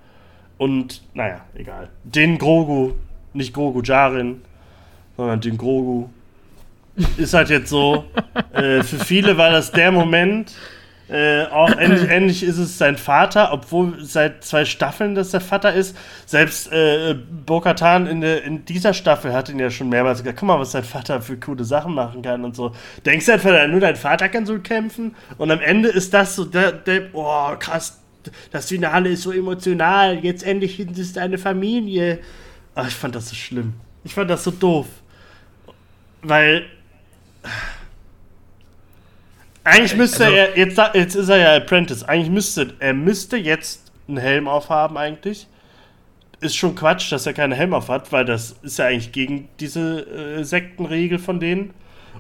Und, naja, egal. Din Grogu, nicht Grogu Jaren, sondern Din Grogu. Ist halt jetzt so. äh, für viele war das der Moment. Äh, auch ähnlich, ähnlich ist es sein Vater, obwohl seit zwei Staffeln das der Vater ist. Selbst äh, Bo-Katan in, in dieser Staffel hat ihn ja schon mehrmals gesagt, guck mal, was dein Vater für coole Sachen machen kann und so. Denkst du einfach, nur dein Vater kann so kämpfen? Und am Ende ist das so, der, der oh krass, das Finale ist so emotional, jetzt endlich ist deine Familie. Ach, ich fand das so schlimm. Ich fand das so doof. Weil eigentlich müsste Also- er, jetzt, jetzt ist er ja Apprentice, eigentlich müsste, er müsste jetzt einen Helm aufhaben eigentlich. Ist schon Quatsch, dass er keinen Helm auf hat, weil das ist ja eigentlich gegen diese äh, Sektenregel von denen.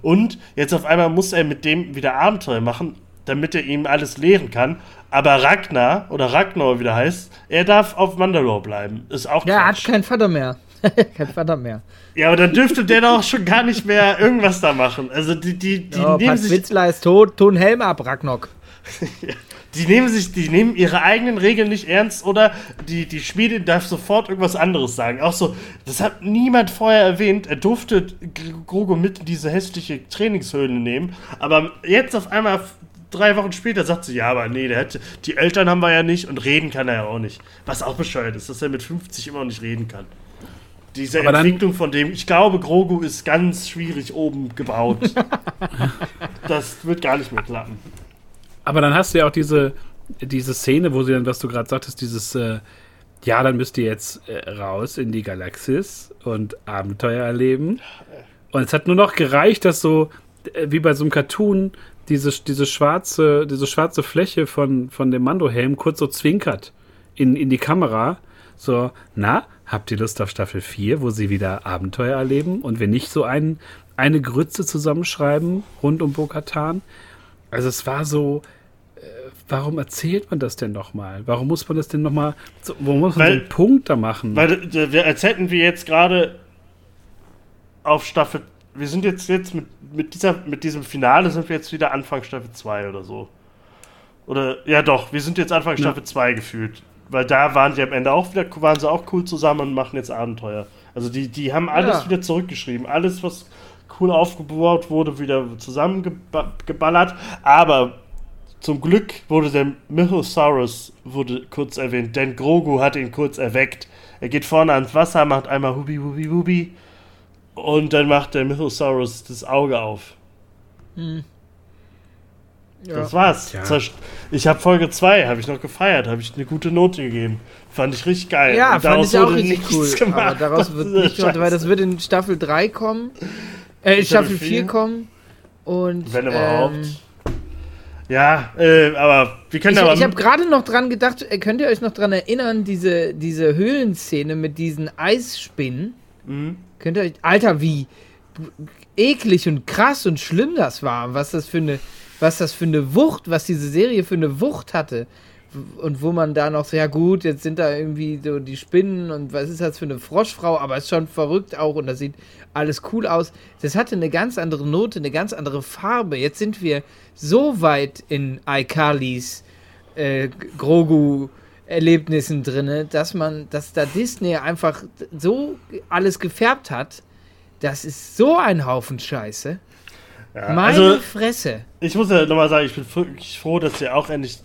Und jetzt auf einmal muss er mit dem wieder Abenteuer machen, damit er ihm alles lehren kann. Aber Ragnar, oder Ragnar wie der heißt, er darf auf Mandalore bleiben. Ist auch Ja, er hat Quatsch. keinen Vater mehr. kein Vater mehr. Ja, aber dann dürfte der doch schon gar nicht mehr irgendwas da machen. Also die, die, die oh, nehmen Pat sich Witzler ist tot, tun Helm ab, Ragnok. Die nehmen sich, die nehmen ihre eigenen Regeln nicht ernst oder die, die Schmiedin darf sofort irgendwas anderes sagen. Auch so, das hat niemand vorher erwähnt. Er durfte G- Grogu mit in diese hässliche Trainingshöhle nehmen. Aber jetzt auf einmal, drei Wochen später, sagt sie, ja, aber nee, der hätte, die Eltern haben wir ja nicht und reden kann er ja auch nicht. Was auch bescheuert ist, dass er mit 50 immer noch nicht reden kann. Diese Aber Entwicklung von dem, ich glaube, Grogu ist ganz schwierig oben gebaut. das wird gar nicht mehr klappen. Aber dann hast du ja auch diese, diese Szene, wo sie dann, was du gerade sagtest, dieses, äh, ja, dann müsst ihr jetzt äh, raus in die Galaxis und Abenteuer erleben. Und es hat nur noch gereicht, dass so, äh, wie bei so einem Cartoon, diese, diese, schwarze, diese schwarze Fläche von, von dem Mando-Helm kurz so zwinkert in, in die Kamera. So, na, habt ihr Lust auf Staffel 4, wo sie wieder Abenteuer erleben und wir nicht so ein, eine Grütze zusammenschreiben rund um Bo-Katan? Also es war so, äh, warum erzählt man das denn nochmal? Warum muss man das denn nochmal, so, warum muss man Weil- so einen Punkt da machen? Weil äh, wir, als hätten wir jetzt gerade auf Staffel. Wir sind jetzt, jetzt mit, mit, dieser, mit diesem Finale sind wir jetzt wieder Anfang Staffel 2 oder so. Oder ja doch, wir sind jetzt Anfang. Staffel 2 gefühlt. Weil da waren die am Ende auch wieder, waren sie auch cool zusammen und machen jetzt Abenteuer. Also die, die haben alles Ja. wieder zurückgeschrieben. Alles, was cool aufgebaut wurde, wieder zusammengeballert. Aber zum Glück wurde der Mythosaurus wurde kurz erwähnt, denn Grogu hat ihn kurz erweckt. Er geht vorne ans Wasser, macht einmal Hubi, Hubi, Hubi. Und dann macht der Mythosaurus das Auge auf. Ja. Das war's. Zerst- Ich habe Folge 2, habe ich noch gefeiert, habe ich eine gute Note gegeben. Fand ich richtig geil. Ja, Und fand daraus ich auch wurde richtig nichts cool. Gemacht. Aber daraus wird nicht gemacht, weil das wird in Staffel 3 kommen. Äh, in Staffel Staffel 4 vier? kommen. Und, Wenn überhaupt. ähm, Ja, äh, aber wir können Ich, aber. ich habe gerade noch dran gedacht, äh, könnt ihr euch noch dran erinnern, diese, diese Höhlenszene mit diesen Eisspinnen? Mhm. Könnt ihr euch, Alter, wie eklig und krass und schlimm das war, was das für eine, was das für eine Wucht, was diese Serie für eine Wucht hatte. Und wo man da noch so, ja gut, jetzt sind da irgendwie so die Spinnen und was ist das für eine Froschfrau, aber ist schon verrückt auch und das sieht alles cool aus. Das hatte eine ganz andere Note, eine ganz andere Farbe. Jetzt sind wir so weit in iCarlys äh, Grogu Erlebnissen drin, dass man, dass da Disney einfach so alles gefärbt hat. Das ist so ein Haufen Scheiße. Ja, Meine also, Fresse. ich muss ja nochmal sagen, ich bin wirklich froh, dass ihr auch endlich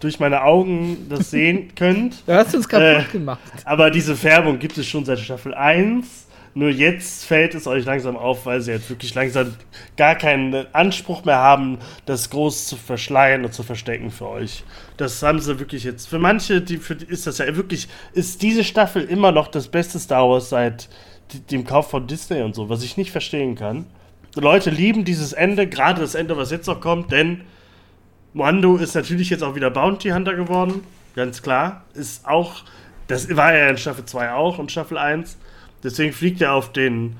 durch meine Augen das sehen könnt. Du hast uns kaputt Äh, gemacht. Aber diese Färbung gibt es schon seit Staffel 1. Nur jetzt fällt es euch langsam auf, weil sie jetzt wirklich langsam gar keinen Anspruch mehr haben, das groß zu verschleiern und zu verstecken für euch. Das haben sie wirklich jetzt. Für manche, die, für ist das ja wirklich, ist diese Staffel immer noch das beste Star Wars seit dem Kauf von Disney und so, was ich nicht verstehen kann. Leute lieben dieses Ende, gerade das Ende, was jetzt noch kommt, denn Moando ist natürlich jetzt auch wieder Bounty Hunter geworden. Ganz klar. Ist auch, das war er in Staffel 2 auch und Staffel 1. Deswegen fliegt er auf den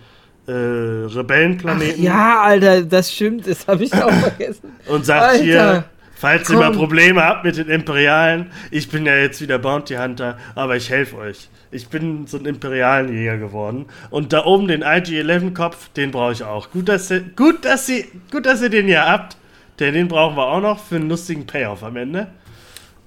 äh, Rebellenplaneten Ja, Alter, das stimmt, das habe ich auch vergessen. und sagt Alter, hier, falls ihr mal komm. Probleme habt mit den Imperialen, ich bin ja jetzt wieder Bounty Hunter, aber ich helfe euch. Ich bin so ein imperialen Jäger geworden. Und da oben den IG-11-Kopf, den brauche ich auch. Gut dass, ihr, gut, dass ihr, gut, dass ihr den hier habt. Denn den brauchen wir auch noch für einen lustigen Payoff am Ende.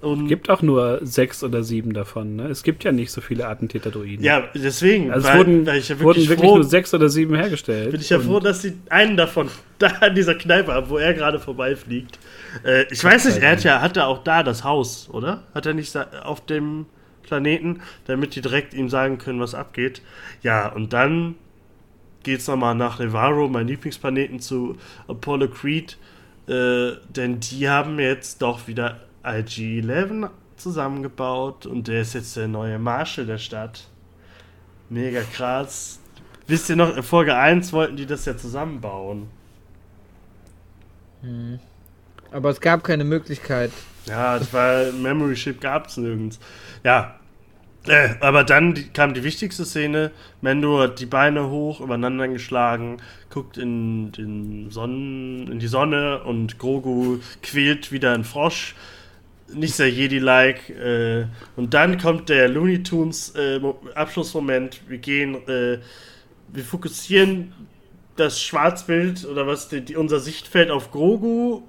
Und Gibt auch nur sechs oder sieben davon. Ne? Es gibt ja nicht so viele Attentäter-Druiden. ja, deswegen, also es weil- wurden, weil ja wurden wirklich froh, nur sechs oder sieben hergestellt. bin ich ja froh, dass sie einen davon da an dieser Kneipe haben, wo er gerade vorbeifliegt. Äh, ich weiß nicht, er hat ja hat er auch da das Haus, oder? Hat er nicht auf dem Planeten, damit die direkt ihm sagen können, was abgeht. Ja, und dann geht's nochmal nach Nevarro, mein Lieblingsplaneten, zu Apollo Creed. Äh, denn die haben jetzt doch wieder IG-11 zusammengebaut und der ist jetzt der neue Marshal der Stadt. Mega krass. Wisst ihr noch, in Folge 1 wollten die das ja zusammenbauen. Aber es gab keine Möglichkeit. Ja, war Memory Chip gab's nirgends. Ja. Äh, aber dann die, kam die wichtigste Szene. Mendo hat die Beine hoch übereinander geschlagen, guckt in, den Sonnen, in die Sonne und Grogu quält wieder einen Frosch. Nicht sehr Jedi-like. Äh, und dann kommt der Looney Tunes äh, Mo- Abschlussmoment. Wir gehen, äh, wir fokussieren das Schwarzbild oder was die, die, unser Sichtfeld auf Grogu,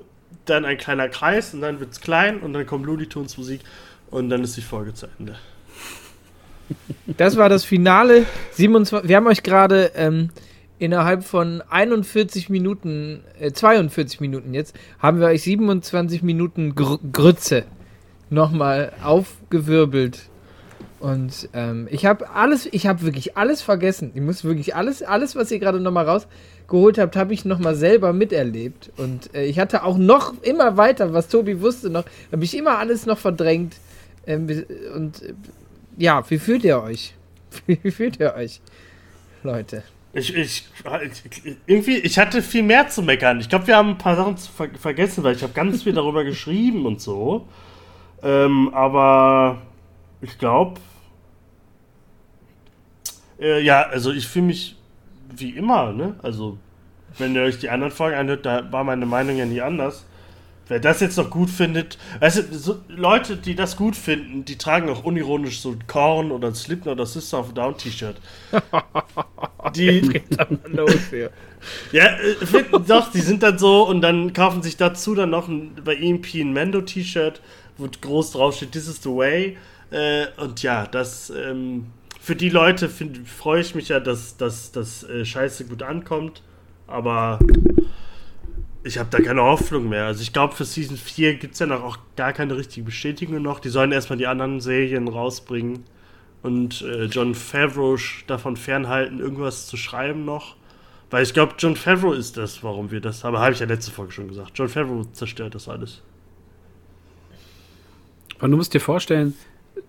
dann ein kleiner Kreis und dann wird's klein und dann kommt Looney Tunes Musik und dann ist die Folge zu Ende. Das war das Finale. 27, wir haben euch gerade ähm, innerhalb von 41 Minuten, äh, 42 Minuten jetzt, haben wir euch 27 Minuten Gr Grütze nochmal aufgewirbelt. Und ähm, ich habe alles, ich habe wirklich alles vergessen. Ich muss wirklich alles, alles, was ihr gerade nochmal rausgeholt habt, habe ich nochmal selber miterlebt. Und äh, ich hatte auch noch immer weiter, was Tobi wusste noch, habe ich immer alles noch verdrängt. Ähm, und äh, ja, wie fühlt ihr euch? Wie fühlt ihr euch, Leute? Ich, ich, irgendwie, ich hatte viel mehr zu meckern. Ich glaube, wir haben ein paar Sachen zu ver vergessen, weil ich habe ganz viel darüber geschrieben und so. Ähm, aber ich glaube, äh, ja, also ich fühle mich wie immer, ne? Also, wenn ihr euch die anderen Folgen anhört, da war meine Meinung ja nie anders. Wer das jetzt noch gut findet, weißt du, so Leute, die das gut finden, die tragen auch unironisch so ein Korn oder ein Slipknot oder Sister of a Down T-Shirt. Die, Los hier. ja, äh, finden, doch, die sind dann so und dann kaufen sich dazu dann noch ein, bei EMP ein Mando-T-Shirt, wo groß draufsteht, This is the way. Äh, und ja, das, ähm, für die Leute freue ich mich ja, dass dass das äh, Scheiße gut ankommt. Aber ich habe da keine Hoffnung mehr. Also ich glaube, für Season 4 gibt es ja noch auch gar keine richtige Bestätigung noch. Die sollen erstmal die anderen Serien rausbringen und äh, John Favreau davon fernhalten, irgendwas zu schreiben noch. Weil ich glaube, John Favreau ist das, warum wir das haben. Habe ich ja letzte Folge schon gesagt. John Favreau zerstört das alles. Und du musst dir vorstellen,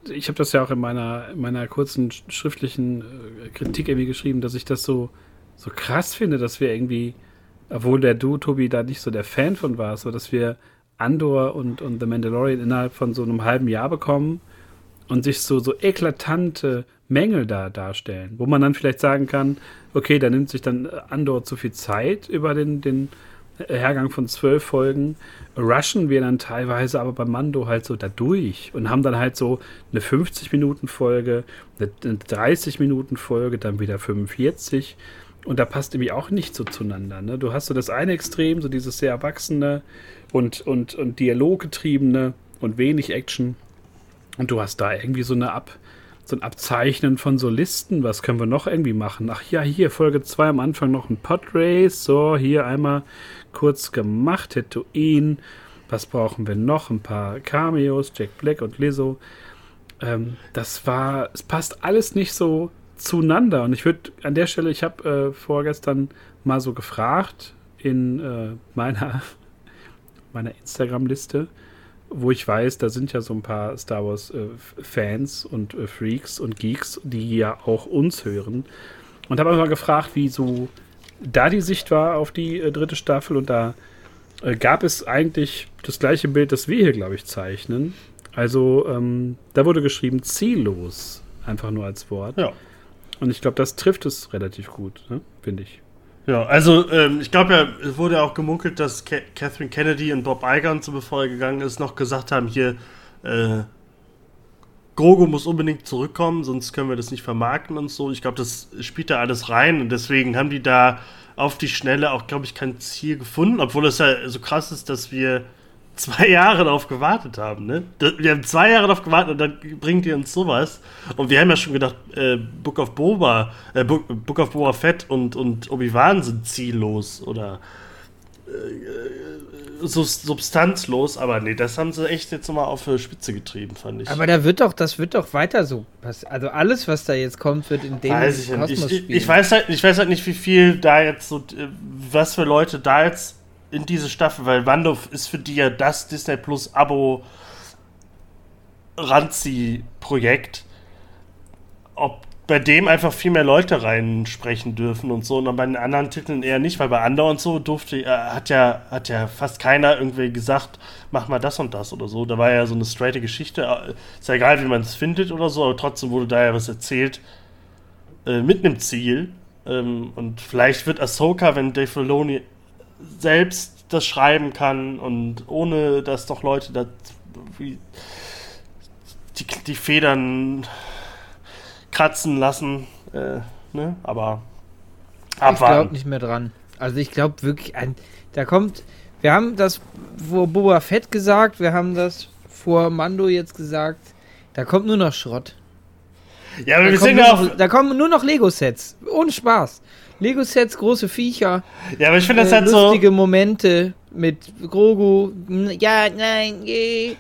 ich habe das ja auch in meiner, in meiner kurzen sch- schriftlichen äh, Kritik irgendwie geschrieben, dass ich das so, so krass finde, dass wir irgendwie, obwohl der du, Tobi, da nicht so der Fan von warst, so dass wir Andor und, und The Mandalorian innerhalb von so einem halben Jahr bekommen und sich so, so eklatante Mängel da darstellen, wo man dann vielleicht sagen kann, okay, da nimmt sich dann Andor zu viel Zeit über den, den Hergang von zwölf Folgen, rushen wir dann teilweise aber bei Mando halt so da durch und haben dann halt so eine 50-Minuten-Folge, eine 30-Minuten-Folge, dann wieder 45 und da passt irgendwie auch nicht so zueinander. Ne? Du hast so das eine Extrem, so dieses sehr erwachsene und, und, und dialoggetriebene und wenig Action Und du hast da irgendwie so eine Ab, so ein Abzeichnen von so Listen. Was können wir noch irgendwie machen? Ach ja, hier Folge 2 am Anfang noch ein Podrace. So, hier einmal kurz gemacht. Tatooine. Was brauchen wir noch? Ein paar Cameos, Jack Black und Lizzo. Ähm, das war, es passt alles nicht so zueinander. Und ich würde an der Stelle, ich habe äh, vorgestern mal so gefragt in äh, meiner, meiner Instagram-Liste, wo ich weiß, da sind ja so ein paar Star Wars-Fans äh, und äh, Freaks und Geeks, die ja auch uns hören. Und habe mal gefragt, wie so da die Sicht war auf die äh, dritte Staffel. Und da äh, gab es eigentlich das gleiche Bild, das wir hier, glaube ich, zeichnen. Also ähm, da wurde geschrieben ziellos, einfach nur als Wort. Ja. Und ich glaube, das trifft es relativ gut, ne? finde ich. Ja, also ähm, ich glaube ja, es wurde auch gemunkelt, dass Ca Catherine Kennedy und Bob Iger, so bevor er gegangen ist, noch gesagt haben, hier, äh, Grogu muss unbedingt zurückkommen, sonst können wir das nicht vermarkten und so. Ich glaube, das spielt da alles rein und deswegen haben die da auf die Schnelle auch, glaube ich, kein Ziel gefunden, obwohl es ja so krass ist, dass wir zwei Jahre darauf gewartet haben, ne? Wir haben zwei Jahre darauf gewartet und dann bringt ihr uns sowas. Und wir haben ja schon gedacht, äh, Book of Boba, äh, Book, of Boba Fett und, und Obi-Wan sind ziellos oder äh, substanzlos, aber nee, das haben sie echt jetzt nochmal auf die Spitze getrieben, fand ich. Aber da wird doch, das wird doch weiter so passieren. Also alles, was da jetzt kommt, wird in dem weiß ich, Kosmos ich, ich, ich, weiß halt, ich weiß halt nicht, wie viel da jetzt so, äh, was für Leute da jetzt in diese Staffel, weil Wando ist für die ja das Disney Plus Abo Ranzi-Projekt. Ob bei dem einfach viel mehr Leute reinsprechen dürfen und so, und bei den anderen Titeln eher nicht, weil bei Andor und so durfte, äh, hat ja, hat ja fast keiner irgendwie gesagt, mach mal das und das oder so. Da war ja so eine straighte Geschichte. Äh, ist ja egal, wie man es findet oder so, aber trotzdem wurde da ja was erzählt äh, mit einem Ziel. Ähm, und vielleicht wird Ahsoka, wenn Dave Filoni selbst das schreiben kann und ohne dass doch Leute da wie die, die Federn kratzen lassen, äh, ne? Aber abwarten. Ich glaube nicht mehr dran. Also ich glaube wirklich, ein, da kommt, wir haben das vor Boba Fett gesagt, wir haben das vor Mando jetzt gesagt, da kommt nur noch Schrott. Ja, aber da wir sind ja auch. Da kommen nur noch Lego-Sets. Ohne Spaß. Lego-Sets, große Viecher. Ja, aber ich finde das äh, halt so. Lustige Momente mit Grogu. Ja, nein, yeah.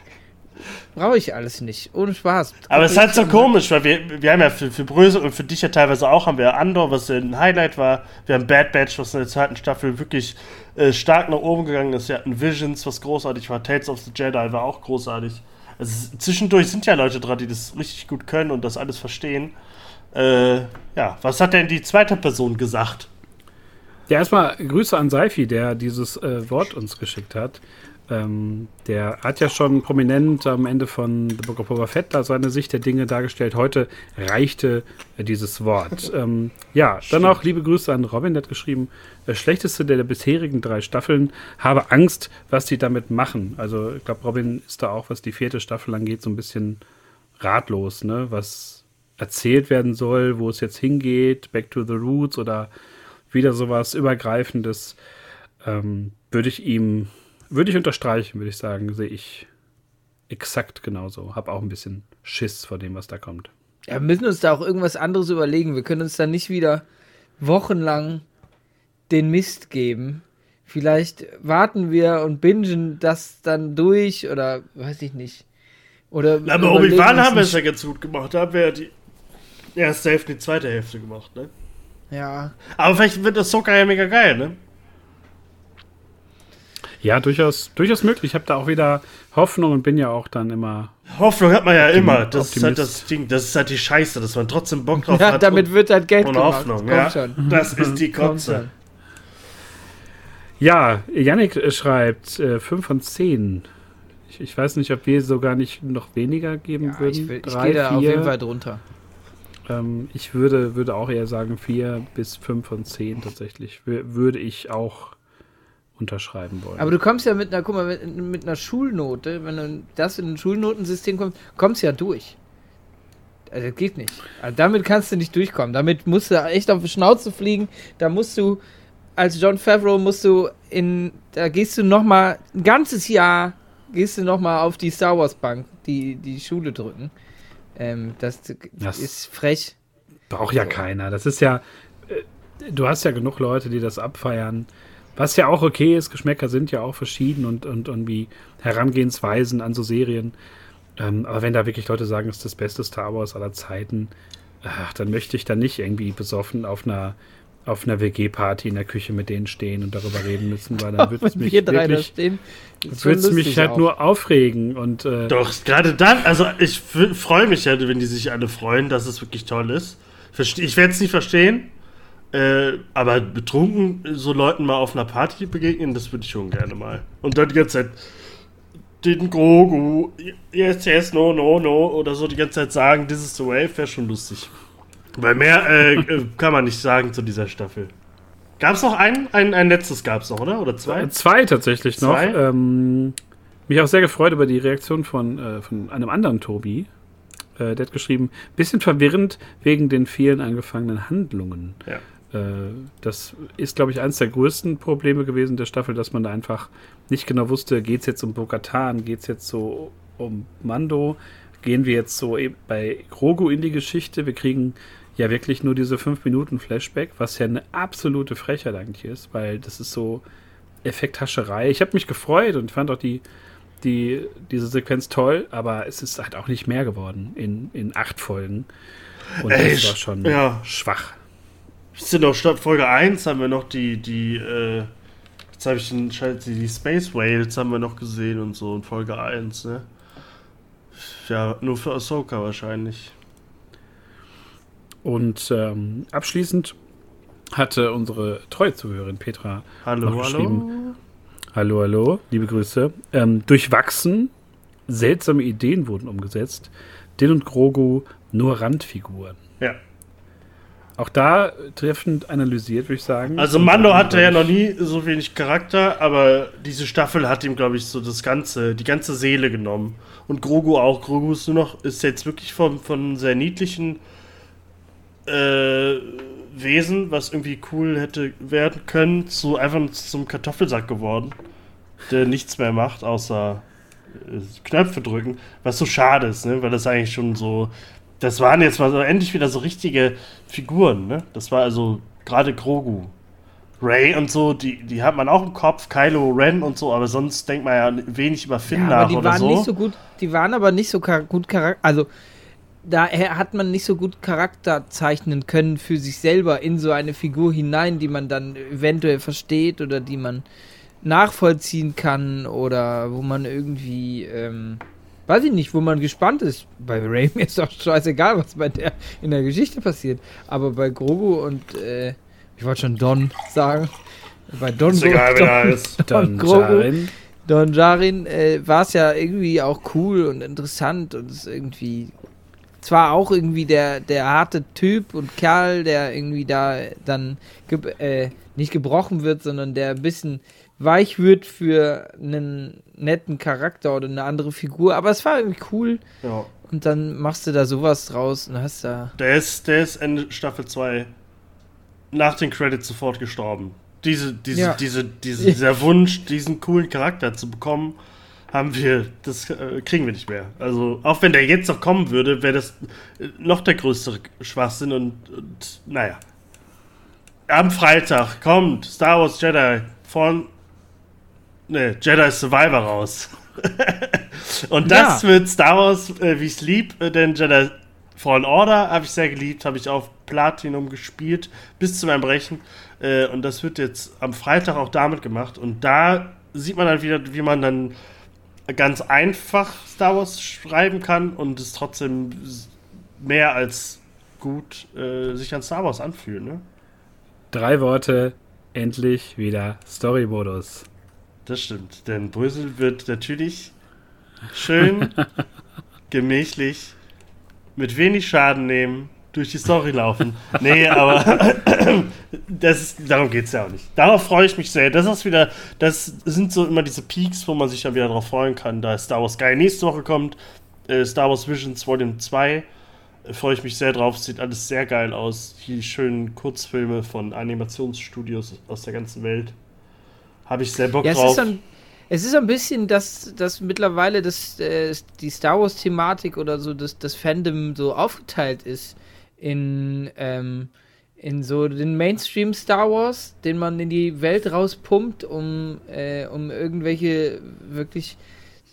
Brauche ich alles nicht. Ohne Spaß. Aber es ist halt so komisch, weil wir, wir haben ja für, für Brösel und für dich ja teilweise auch, haben wir Andor, was ein Highlight war. Wir haben Bad Batch, was in der zweiten Staffel wirklich äh, stark nach oben gegangen ist. Wir hatten Visions, was großartig war. Tales of the Jedi war auch großartig. Also zwischendurch sind ja Leute dran, die das richtig gut können und das alles verstehen. Äh, ja, was hat denn die zweite Person gesagt? Ja, erstmal Grüße an Seifi, der dieses äh, Wort uns geschickt hat. Ähm, der hat ja schon prominent am Ende von The Book of Boba Fett da seine Sicht der Dinge dargestellt. Heute reichte äh, dieses Wort. ähm, ja, dann auch liebe Grüße an Robin, der hat geschrieben, der schlechteste der bisherigen drei Staffeln, habe Angst, was die damit machen. Also ich glaube, Robin ist da auch, was die vierte Staffel angeht, so ein bisschen ratlos, ne? Was erzählt werden soll, wo es jetzt hingeht, Back to the Roots oder wieder sowas Übergreifendes, ähm, würde ich ihm, würde ich unterstreichen, würde ich sagen, sehe ich exakt genauso. Hab auch ein bisschen Schiss vor dem, was da kommt. Ja, wir müssen uns da auch irgendwas anderes überlegen. Wir können uns da nicht wieder wochenlang den Mist geben. Vielleicht warten wir und bingen das dann durch oder weiß ich nicht. Oder aber Obi-Wan haben wir es ja ganz gut gemacht. Da haben wir ja die erste Hälfte, die zweite Hälfte gemacht, ne? Ja. Aber vielleicht wird das Soccer ja mega geil, ne? Ja, durchaus, durchaus möglich. Ich habe da auch wieder Hoffnung und bin ja auch dann immer. Hoffnung hat man ja immer. Das Optimist. ist halt das Ding. Das ist halt die Scheiße, dass man trotzdem Bock drauf ja, hat. Damit wird halt Geld und gemacht. Hoffnung. Ja, schon. Das ist die Kotze. Ja, Yannick schreibt äh, 5 von 10. Ich, ich, weiß nicht, ob wir sogar nicht noch weniger geben ja, würden. Ich, will, ich gehe da auf jeden Fall drunter. Ähm, ich würde, würde auch eher sagen 4 bis 5 von 10 tatsächlich. würde ich auch unterschreiben wollen. Aber du kommst ja mit einer, guck mal, mit, mit einer Schulnote, wenn du das in ein Schulnotensystem kommst, kommst ja durch. Also das geht nicht. Also damit kannst du nicht durchkommen. Damit musst du echt auf die Schnauze fliegen. Da musst du, als John Favreau musst du in, da gehst du noch mal ein ganzes Jahr gehst du nochmal auf die Star Wars Bank, die, die Schule drücken. Ähm, das, Das- ist frech. Braucht ja keiner. Das ist ja. äh, Du hast ja genug Leute, die das abfeiern. Was ja auch okay ist, Geschmäcker sind ja auch verschieden und, und irgendwie Herangehensweisen an so Serien. Ähm, aber wenn da wirklich Leute sagen, es ist das beste Star Wars aller Zeiten, ach, dann möchte ich da nicht irgendwie besoffen auf einer, auf einer WG-Party in der Küche mit denen stehen und darüber reden müssen, weil dann wird es mich wirklich, stehen, wird's mich halt auch. nur aufregen und äh, Doch, gerade dann, also ich freue mich ja, wenn die sich alle freuen, dass es wirklich toll ist. Verste ich werde es nicht verstehen, äh, aber betrunken so Leuten mal auf einer Party begegnen, das würde ich schon gerne mal. Und dann die ganze Zeit den Grogu, yes, yes, no, no, no, oder so die ganze Zeit sagen, this is the way, wäre schon lustig. Weil mehr äh, äh, kann man nicht sagen zu dieser Staffel. Gab es noch ein, ein, ein letztes gab es noch, oder? Oder zwei? Äh, Zwei tatsächlich noch. Zwei? Ähm, mich auch sehr gefreut über die Reaktion von, äh, von einem anderen Tobi. Äh, der hat geschrieben, bisschen verwirrend wegen den vielen angefangenen Handlungen. Ja. Äh, das ist, glaube ich, eines der größten Probleme gewesen der Staffel, dass man da einfach nicht genau wusste, geht es jetzt um Bo-Katan, geht es jetzt so um Mando, gehen wir jetzt so eben bei Grogu in die Geschichte, wir kriegen ja wirklich nur diese 5 Minuten Flashback, was ja eine absolute Frechheit eigentlich ist, weil das ist so Effekthascherei. Ich habe mich gefreut und fand auch die, die, diese Sequenz toll, aber es ist halt auch nicht mehr geworden in, in acht Folgen. Und Ey, das war schon ja. schwach. sind noch statt Folge 1 haben wir noch die, die, äh, jetzt habe ich den die Space Whales haben wir noch gesehen und so in Folge 1, ne? Ja, nur für Ahsoka wahrscheinlich. Und ähm, abschließend hatte unsere treue Zuhörerin Petra Hallo, Noch hallo. geschrieben. Hallo, hallo, liebe Grüße. Ähm, durchwachsen, seltsame Ideen wurden umgesetzt. Din und Grogu nur Randfiguren. Ja. Auch da treffend analysiert, würde ich sagen. Also Mando hatte ja noch nie so wenig Charakter, aber diese Staffel hat ihm, glaube ich, so das ganze, die ganze Seele genommen. Und Grogu auch. Grogu ist nur noch, ist jetzt wirklich von, von sehr niedlichen äh, Wesen, was irgendwie cool hätte werden können, zu einfach zum Kartoffelsack geworden, der nichts mehr macht, außer äh, Knöpfe drücken, was so schade ist, ne? weil das eigentlich schon so, das waren jetzt mal so endlich wieder so richtige Figuren, ne? Das war also gerade Grogu. Ray und so, die, die hat man auch im Kopf, Kylo Ren und so, aber sonst denkt man ja wenig über Finn Ja, nach aber die oder waren so. nicht so gut, die waren aber nicht so char gut Charakter, also daher hat man nicht so gut Charakter zeichnen können für sich selber in so eine Figur hinein, die man dann eventuell versteht oder die man nachvollziehen kann oder wo man irgendwie, ähm, weiß ich nicht, wo man gespannt ist. Bei Ray mir ist doch scheißegal, was bei der in der Geschichte passiert, aber bei Grogu und äh, ich wollte schon Don sagen, bei Don, Ist egal, wer da Don, ist. Dann Grogu. Don Jarin äh, war es ja irgendwie auch cool und interessant und ist irgendwie zwar auch irgendwie der, der harte Typ und Kerl, der irgendwie da dann ge äh, nicht gebrochen wird, sondern der ein bisschen weich wird für einen netten Charakter oder eine andere Figur, aber es war irgendwie cool Ja. und dann machst du da sowas draus und hast da Der ist, der ist Ende Staffel 2 nach den Credits sofort gestorben. Diese, diese, Ja. diese, diese, dieser Wunsch, diesen coolen Charakter zu bekommen, haben wir, das äh, kriegen wir nicht mehr. Also, auch wenn der jetzt noch kommen würde, wäre das äh, noch der größere Schwachsinn und, und naja. Am Freitag kommt Star Wars Jedi von ne, Jedi Survivor raus. und das Ja. wird Star Wars, äh, wie ich es lieb, äh, denn Jedi Fallen Order habe ich sehr geliebt, habe ich auf Platinum gespielt, bis zum Erbrechen. Äh, und das wird jetzt am Freitag auch damit gemacht. Und da sieht man dann wieder, wie man dann ganz einfach Star Wars schreiben kann und es trotzdem mehr als gut äh, sich an Star Wars anfühlt. Ne? Drei Worte, endlich wieder Story-Modus. Das stimmt. Denn Brüssel wird natürlich schön, gemächlich, mit wenig Schaden nehmen, durch die Story laufen. Nee, aber das ist, darum geht es ja auch nicht. Darauf freue ich mich sehr. Das ist wieder, das sind so immer diese Peaks, wo man sich dann wieder darauf freuen kann. Da Star Wars geil. Nächste Woche kommt äh, Star Wars Visions Volume 2. Äh, freue ich mich sehr drauf. Sieht alles sehr geil aus. Die schönen Kurzfilme von Animationsstudios aus der ganzen Welt. Habe ich sehr Bock Ja, es drauf. Es ist ein bisschen, dass, dass mittlerweile das, äh, die Star Wars-Thematik oder so, dass das Fandom so aufgeteilt ist in, ähm, in so den Mainstream Star Wars, den man in die Welt rauspumpt, um, äh, um irgendwelche wirklich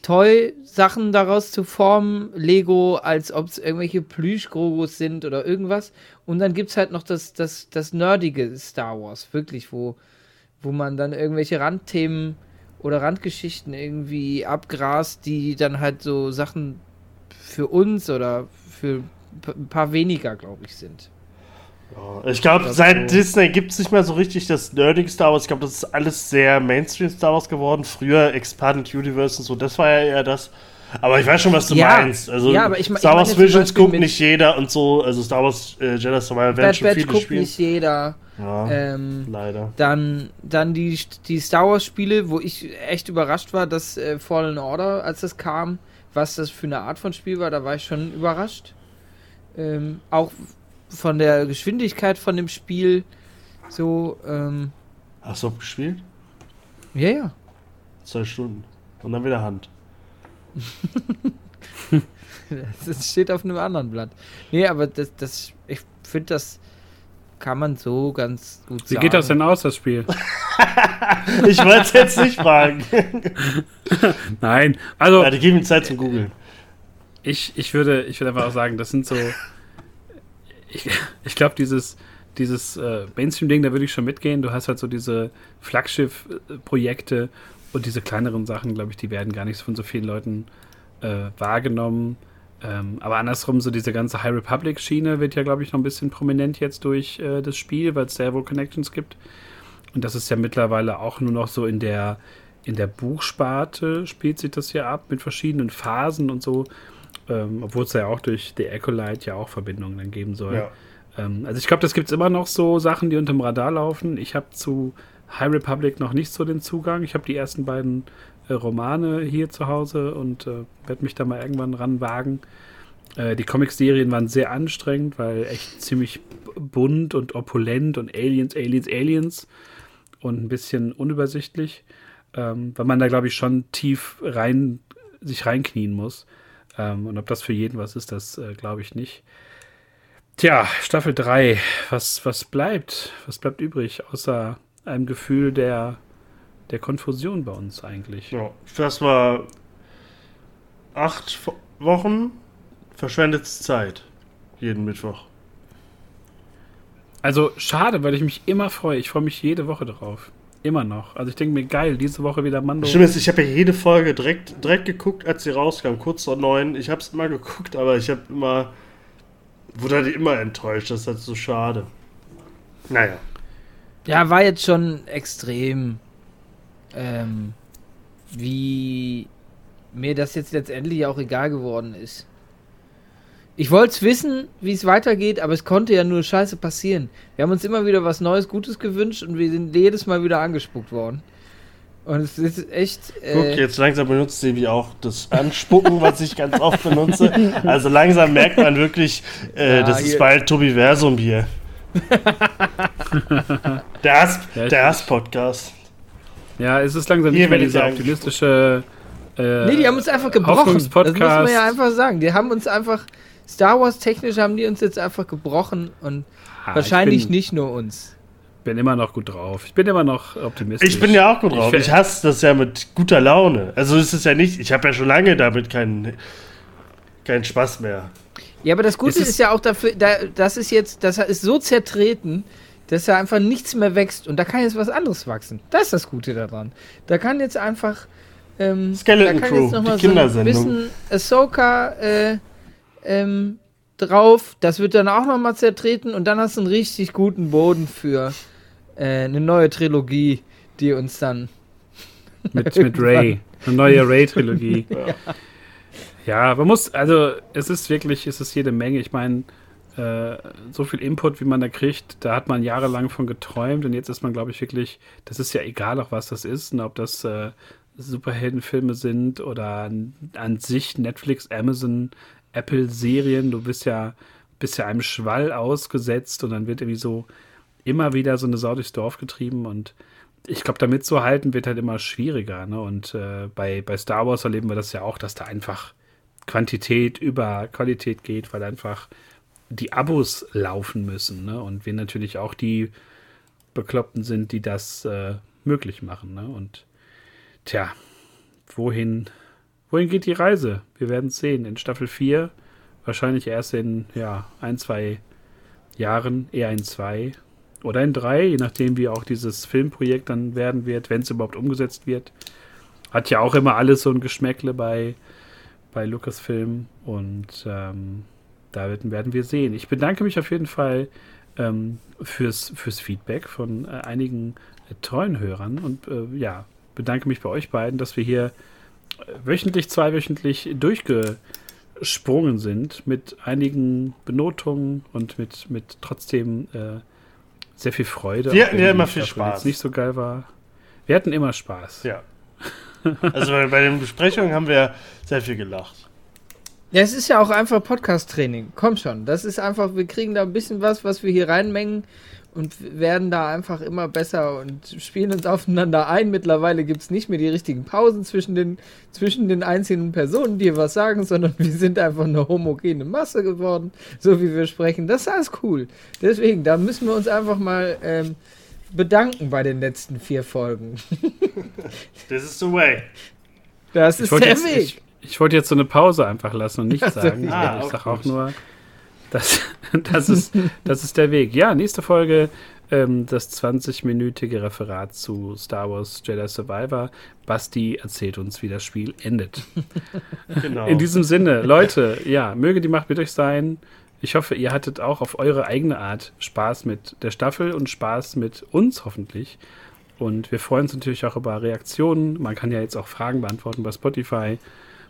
Toy-Sachen daraus zu formen, Lego, als ob es irgendwelche Plüsch-Grogos sind oder irgendwas. Und dann gibt es halt noch das, das, das nerdige Star Wars, wirklich, wo, wo man dann irgendwelche Randthemen oder Randgeschichten irgendwie abgrast, die dann halt so Sachen für uns oder für ein paar weniger, glaube ich, sind. Ja, ich glaube, seit so. Disney gibt es nicht mehr so richtig das nerdige Star Wars. Ich glaube, das ist alles sehr Mainstream Star Wars geworden. Früher Expanded Universe und so, das war ja eher das. Aber ich weiß schon, was du ja, meinst. Also ja, aber ich, Star Wars Visions guckt nicht jeder und so. Also Star Wars äh, Jedi Survivor werden schon viele guckt spielen. nicht jeder. Ja, ähm, leider. Dann, dann die, die Star Wars Spiele, wo ich echt überrascht war, dass äh, Fallen Order, als das kam, was das für eine Art von Spiel war, da war ich schon überrascht. Ähm, auch von der Geschwindigkeit von dem Spiel so. Ähm, Hast du auch gespielt? Ja, ja. Zwei Stunden. Und dann wieder Hand. das steht auf einem anderen Blatt. Nee, aber das, das ich finde, das kann man so ganz gut Wie sagen. Wie geht das denn aus, das Spiel? ich wollte es jetzt nicht fragen. Nein, also. Ja, die geben mir Zeit zum Googeln. Ich, ich, würde, ich würde einfach auch sagen, das sind so ich, ich glaube, dieses, dieses äh, Mainstream-Ding, da würde ich schon mitgehen. Du hast halt so diese Flaggschiff-Projekte und diese kleineren Sachen, glaube ich, die werden gar nicht von so vielen Leuten äh, wahrgenommen. Ähm, aber andersrum, so diese ganze High Republic-Schiene wird ja, glaube ich, noch ein bisschen prominent jetzt durch äh, das Spiel, weil es ja wohl Connections gibt. Und das ist ja mittlerweile auch nur noch so in der, in der Buchsparte spielt sich das ja ab mit verschiedenen Phasen und so. Ähm, Obwohl es ja auch durch The Acolyte ja auch Verbindungen dann geben soll. Ja. Ähm, also ich glaube, das gibt es immer noch so Sachen, die unter dem Radar laufen. Ich habe zu High Republic noch nicht so den Zugang. Ich habe die ersten beiden äh, Romane hier zu Hause und äh, werde mich da mal irgendwann ranwagen. Äh, die Comic-Serien waren sehr anstrengend, weil echt ziemlich bunt und opulent und Aliens, Aliens, Aliens und ein bisschen unübersichtlich, ähm, weil man da, glaube ich, schon tief rein sich reinknien muss. Ähm, und ob das für jeden was ist, das äh, glaube ich nicht. Tja, Staffel 3, was, was bleibt? Was bleibt übrig, außer einem Gefühl der, der Konfusion bei uns eigentlich? Ja, das war acht Wochen verschwendete Zeit. Jeden Mittwoch. Also schade, weil ich mich immer freue. Ich freue mich jede Woche drauf. Immer noch. Also ich denke mir, geil, diese Woche wieder Mando. Stimmt, ich habe ja jede Folge direkt, direkt geguckt, als sie rauskam, kurz vor neun. Ich habe es immer geguckt, aber ich habe immer, wurde halt immer enttäuscht. Das ist halt so schade. Naja. Ja, war jetzt schon extrem, ähm, wie mir das jetzt letztendlich auch egal geworden ist. Ich wollte es wissen, wie es weitergeht, aber es konnte ja nur Scheiße passieren. Wir haben uns immer wieder was Neues, Gutes gewünscht und wir sind jedes Mal wieder angespuckt worden. Und es ist echt. Äh Guck, jetzt langsam benutzt sie wie auch das Anspucken, was ich ganz oft benutze. Also langsam merkt man wirklich, äh, ja, das ist bald Tobi Versum hier. der Hass-Podcast. Ja, es ist langsam nicht mehr dieser optimistische. Äh, nee, die haben uns einfach gebrochen. Das muss man ja einfach sagen. Die haben uns einfach Star Wars technisch haben die uns jetzt einfach gebrochen und ah, wahrscheinlich bin, nicht nur uns. Bin immer noch gut drauf. Ich bin immer noch optimistisch. Ich bin ja auch gut drauf. Ich, ich hasse das ja mit guter Laune. Also ist es ja nicht, ich habe ja schon lange damit keinen keinen Spaß mehr. Ja, aber das Gute ist, ist, ja auch dafür, da, das ist jetzt, das ist so zertreten, dass da einfach nichts mehr wächst und da kann jetzt was anderes wachsen. Das ist das Gute daran. Da kann jetzt einfach ähm, Skeleton da kann Crew, jetzt noch mal die so ein bisschen Ahsoka äh, ähm, drauf. Das wird dann auch nochmal zertreten und dann hast du einen richtig guten Boden für äh, eine neue Trilogie, die uns dann. mit, mit Ray. Eine neue Ray-Trilogie. ja. ja, man muss, also es ist wirklich, es ist jede Menge. Ich meine, äh, so viel Input, wie man da kriegt, da hat man jahrelang von geträumt und jetzt ist man, glaube ich, wirklich, das ist ja egal, auch was das ist, und ob das äh, Superheldenfilme sind oder an, an, sich Netflix, Amazon, Apple-Serien, du bist ja, bist ja einem Schwall ausgesetzt und dann wird irgendwie so immer wieder so eine Sau durchs Dorf getrieben und ich glaube, da mitzuhalten wird halt immer schwieriger. Ne? Und äh, bei, bei Star Wars erleben wir das ja auch, dass da einfach Quantität über Qualität geht, weil einfach die Abos laufen müssen. Ne? Und wir natürlich auch die Bekloppten sind, die das äh, möglich machen. Ne? Und tja, wohin, wohin geht die Reise? Wir werden es sehen. In Staffel 4, wahrscheinlich erst in ja, ein, zwei Jahren, eher in zwei oder in drei, je nachdem, wie auch dieses Filmprojekt dann werden wird, wenn es überhaupt umgesetzt wird. Hat ja auch immer alles so ein Geschmäckle bei, bei Lucasfilm und ähm, da werden, werden wir sehen. Ich bedanke mich auf jeden Fall ähm, fürs, fürs Feedback von äh, einigen äh, treuen Hörern und äh, ja, bedanke mich bei euch beiden, dass wir hier wöchentlich, zweiwöchentlich durchgesprungen sind mit einigen Benotungen und mit, mit trotzdem äh, sehr viel Freude. Wir hatten ja immer viel Spaß. Jetzt nicht so geil war. Wir hatten immer Spaß. Ja. Also bei, bei den Besprechungen haben wir sehr viel gelacht. Ja, es ist ja auch einfach Podcast-Training. Komm schon. Das ist einfach, wir kriegen da ein bisschen was, was wir hier reinmengen und werden da einfach immer besser und spielen uns aufeinander ein. Mittlerweile gibt es nicht mehr die richtigen Pausen zwischen den, zwischen den einzelnen Personen, die was sagen, sondern wir sind einfach eine homogene Masse geworden, so wie wir sprechen. Das ist alles cool. Deswegen, da müssen wir uns einfach mal ähm, bedanken bei den letzten vier Folgen. This is the way. Das ist der jetzt, Weg. Ich, ich wollte jetzt so eine Pause einfach lassen und nichts Ach so, sagen. ja, ich sage auch nur, das, das, ist, das ist der Weg. Ja, nächste Folge ähm, das 20-minütige Referat zu Star Wars Jedi Survivor. Basti erzählt uns, wie das Spiel endet. Genau. In diesem Sinne, Leute, ja, möge die Macht mit euch sein. Ich hoffe, ihr hattet auch auf eure eigene Art Spaß mit der Staffel und Spaß mit uns hoffentlich. Und wir freuen uns natürlich auch über Reaktionen. Man kann ja jetzt auch Fragen beantworten bei Spotify.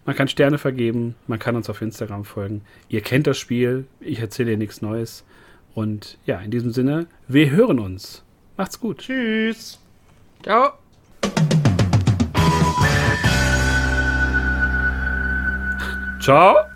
Man kann Sterne vergeben. Man kann uns auf Instagram folgen. Ihr kennt das Spiel. Ich erzähle dir nichts Neues. Und ja, in diesem Sinne, wir hören uns. Macht's gut. Tschüss. Ciao. Ciao.